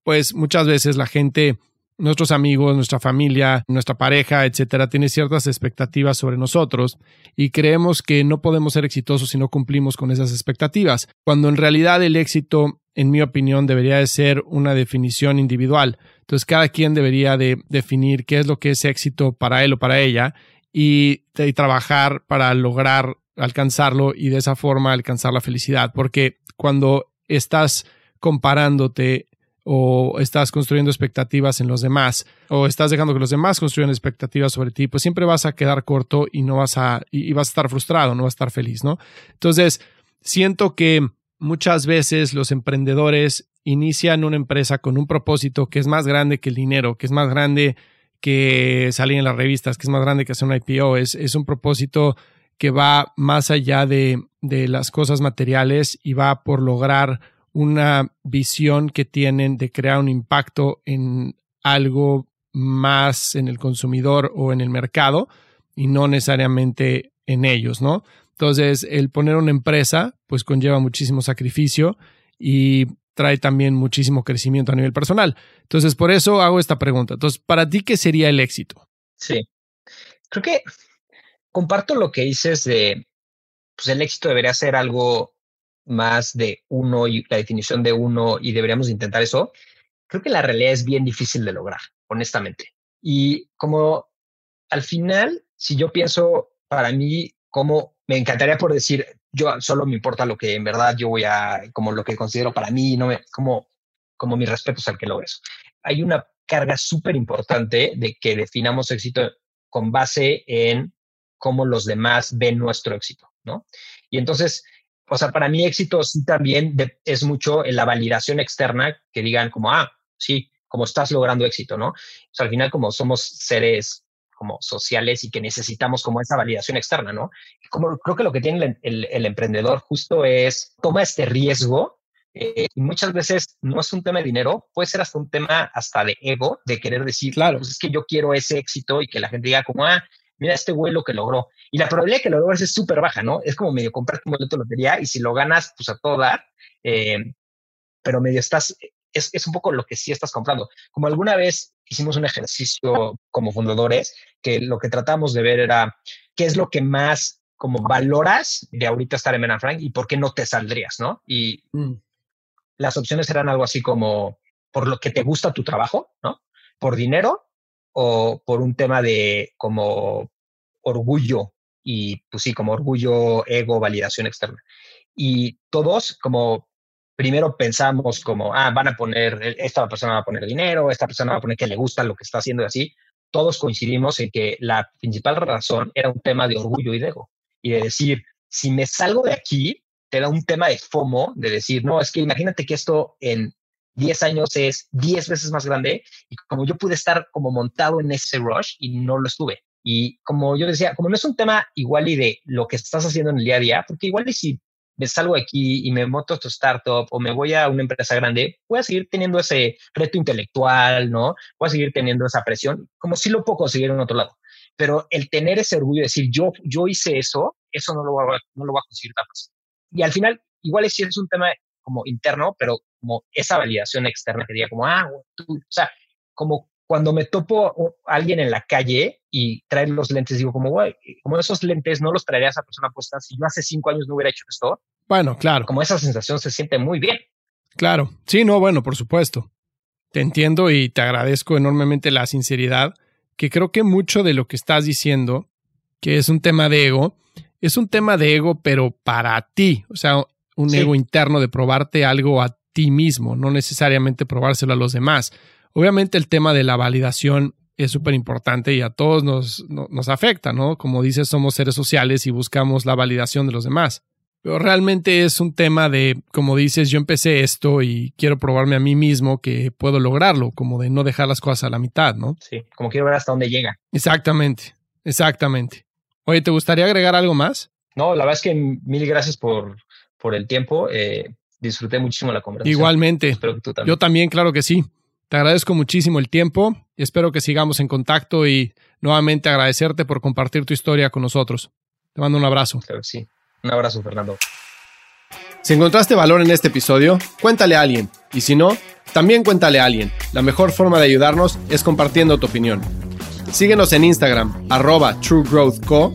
pues muchas veces la gente, nuestros amigos, nuestra familia, nuestra pareja, etcétera, tiene ciertas expectativas sobre nosotros y creemos que no podemos ser exitosos si no cumplimos con esas expectativas, cuando en realidad el éxito, en mi opinión, debería de ser una definición individual. Entonces, cada quien debería de definir qué es lo que es éxito para él o para ella y, y trabajar para lograr alcanzarlo y de esa forma alcanzar la felicidad. Porque cuando estás comparándote o estás construyendo expectativas en los demás o estás dejando que los demás construyan expectativas sobre ti, pues siempre vas a quedar corto y no vas a y vas a estar frustrado, no vas a estar feliz, ¿no? Entonces, siento que muchas veces los emprendedores inician una empresa con un propósito que es más grande que el dinero, que es más grande que salir en las revistas, que es más grande que hacer un IPO, es, es un propósito que va más allá de de las cosas materiales y va por lograr una visión que tienen de crear un impacto en algo más en el consumidor o en el mercado y no necesariamente en ellos, ¿no? Entonces, el poner una empresa, pues conlleva muchísimo sacrificio y trae también muchísimo crecimiento a nivel personal. Entonces, por eso hago esta pregunta. Entonces, ¿para ti qué sería el éxito? Sí, creo que comparto lo que dices de, pues el éxito debería ser algo más de uno y la definición de uno y deberíamos intentar eso. Creo que la realidad es bien difícil de lograr, honestamente. Y como al final, si yo pienso para mí, como me encantaría por decir, yo solo me importa lo que en verdad yo voy a, como lo que considero para mí, no me, como, como mis respetos al que logre eso. Hay una carga súper importante de que definamos éxito con base en cómo los demás ven nuestro éxito, ¿no? Y entonces, o sea, para mí éxito sí también es mucho en la validación externa, que digan como, ah, sí, como estás logrando éxito, ¿no? O sea, al final como somos seres como sociales y que necesitamos como esa validación externa, ¿no? Como creo que lo que tiene el, emprendedor justo es toma este riesgo eh, y muchas veces no es un tema de dinero, puede ser hasta un tema hasta de ego, de querer decir, claro, pues es que yo quiero ese éxito y que la gente diga como, ah, mira este güey lo que logró. Y la probabilidad de que lo logres es súper baja, ¿no? Es como medio comprar un boleto de lotería y si lo ganas, pues a todo dar, eh, pero medio estás, es, es, un poco lo que sí estás comprando. Como alguna vez hicimos un ejercicio como fundadores que lo que tratamos de ver era qué es lo que más como valoras de ahorita estar en Ben Frank y por qué no te saldrías, ¿no? Y mm. las opciones eran algo así como por lo que te gusta tu trabajo, ¿no? Por dinero o por un tema de como orgullo y pues sí, como orgullo, ego, validación externa. Y todos como primero pensamos como, ah, van a poner, e, esta persona va a poner dinero, esta persona va a poner que le gusta lo que está haciendo y así. Todos coincidimos en que la principal razón era un tema de orgullo y de ego. Y de decir, si me salgo de aquí, te da un tema de FOMO, de decir, no, es que imagínate que esto en 10 años es 10 veces más grande y como yo pude estar como montado en ese rush y no lo estuve. Y como yo decía, como no es un tema igual y de lo que estás haciendo en el día a día, porque igual y si me salgo aquí y me monto tu startup o me voy a una empresa grande, voy a seguir teniendo ese reto intelectual, ¿no? Voy a seguir teniendo esa presión, como si lo puedo conseguir en otro lado. Pero el tener ese orgullo de decir, yo, yo hice eso, eso no lo, voy a, no lo voy a conseguir tan. Y al final, igual es, es un tema como interno, pero como esa validación externa que diga como, ah, tú, o sea, como cuando me topo a alguien en la calle y trae los lentes, digo como, güey, como esos lentes no los traería esa persona puesta si yo hace cinco años no hubiera hecho esto. Bueno, claro. Como esa sensación se siente muy bien. Claro. Sí, no, bueno, por supuesto. Te entiendo y te agradezco enormemente la sinceridad, que creo que mucho de lo que estás diciendo, que es un tema de ego, es un tema de ego, pero para ti, o sea, un ego interno de probarte algo a ti mismo, no necesariamente probárselo a los demás. Obviamente el tema de la validación es súper importante y a todos nos, nos afecta, ¿no? Como dices, somos seres sociales y buscamos la validación de los demás. Pero realmente es un tema de, como dices, yo empecé esto y quiero probarme a mí mismo que puedo lograrlo, como de no dejar las cosas a la mitad, ¿no? Sí, como quiero ver hasta dónde llega. Exactamente, exactamente. Oye, ¿te gustaría agregar algo más? No, la verdad es que mil gracias por, por el tiempo. Eh, disfruté muchísimo la conversación. Igualmente. Espero que tú también. Yo también, claro que sí. Te agradezco muchísimo el tiempo y espero que sigamos en contacto y nuevamente agradecerte por compartir tu historia con nosotros. Te mando un abrazo. Claro que sí. Un abrazo, Fernando. Si encontraste valor en este episodio, cuéntale a alguien. Y si no, también cuéntale a alguien. La mejor forma de ayudarnos es compartiendo tu opinión. Síguenos en Instagram, arroba truegrowthco,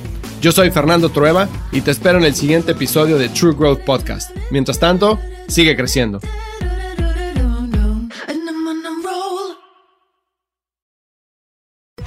Yo soy Fernando Trueba y te espero en el siguiente episodio de True Growth Podcast. Mientras tanto, sigue creciendo.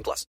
18 plus.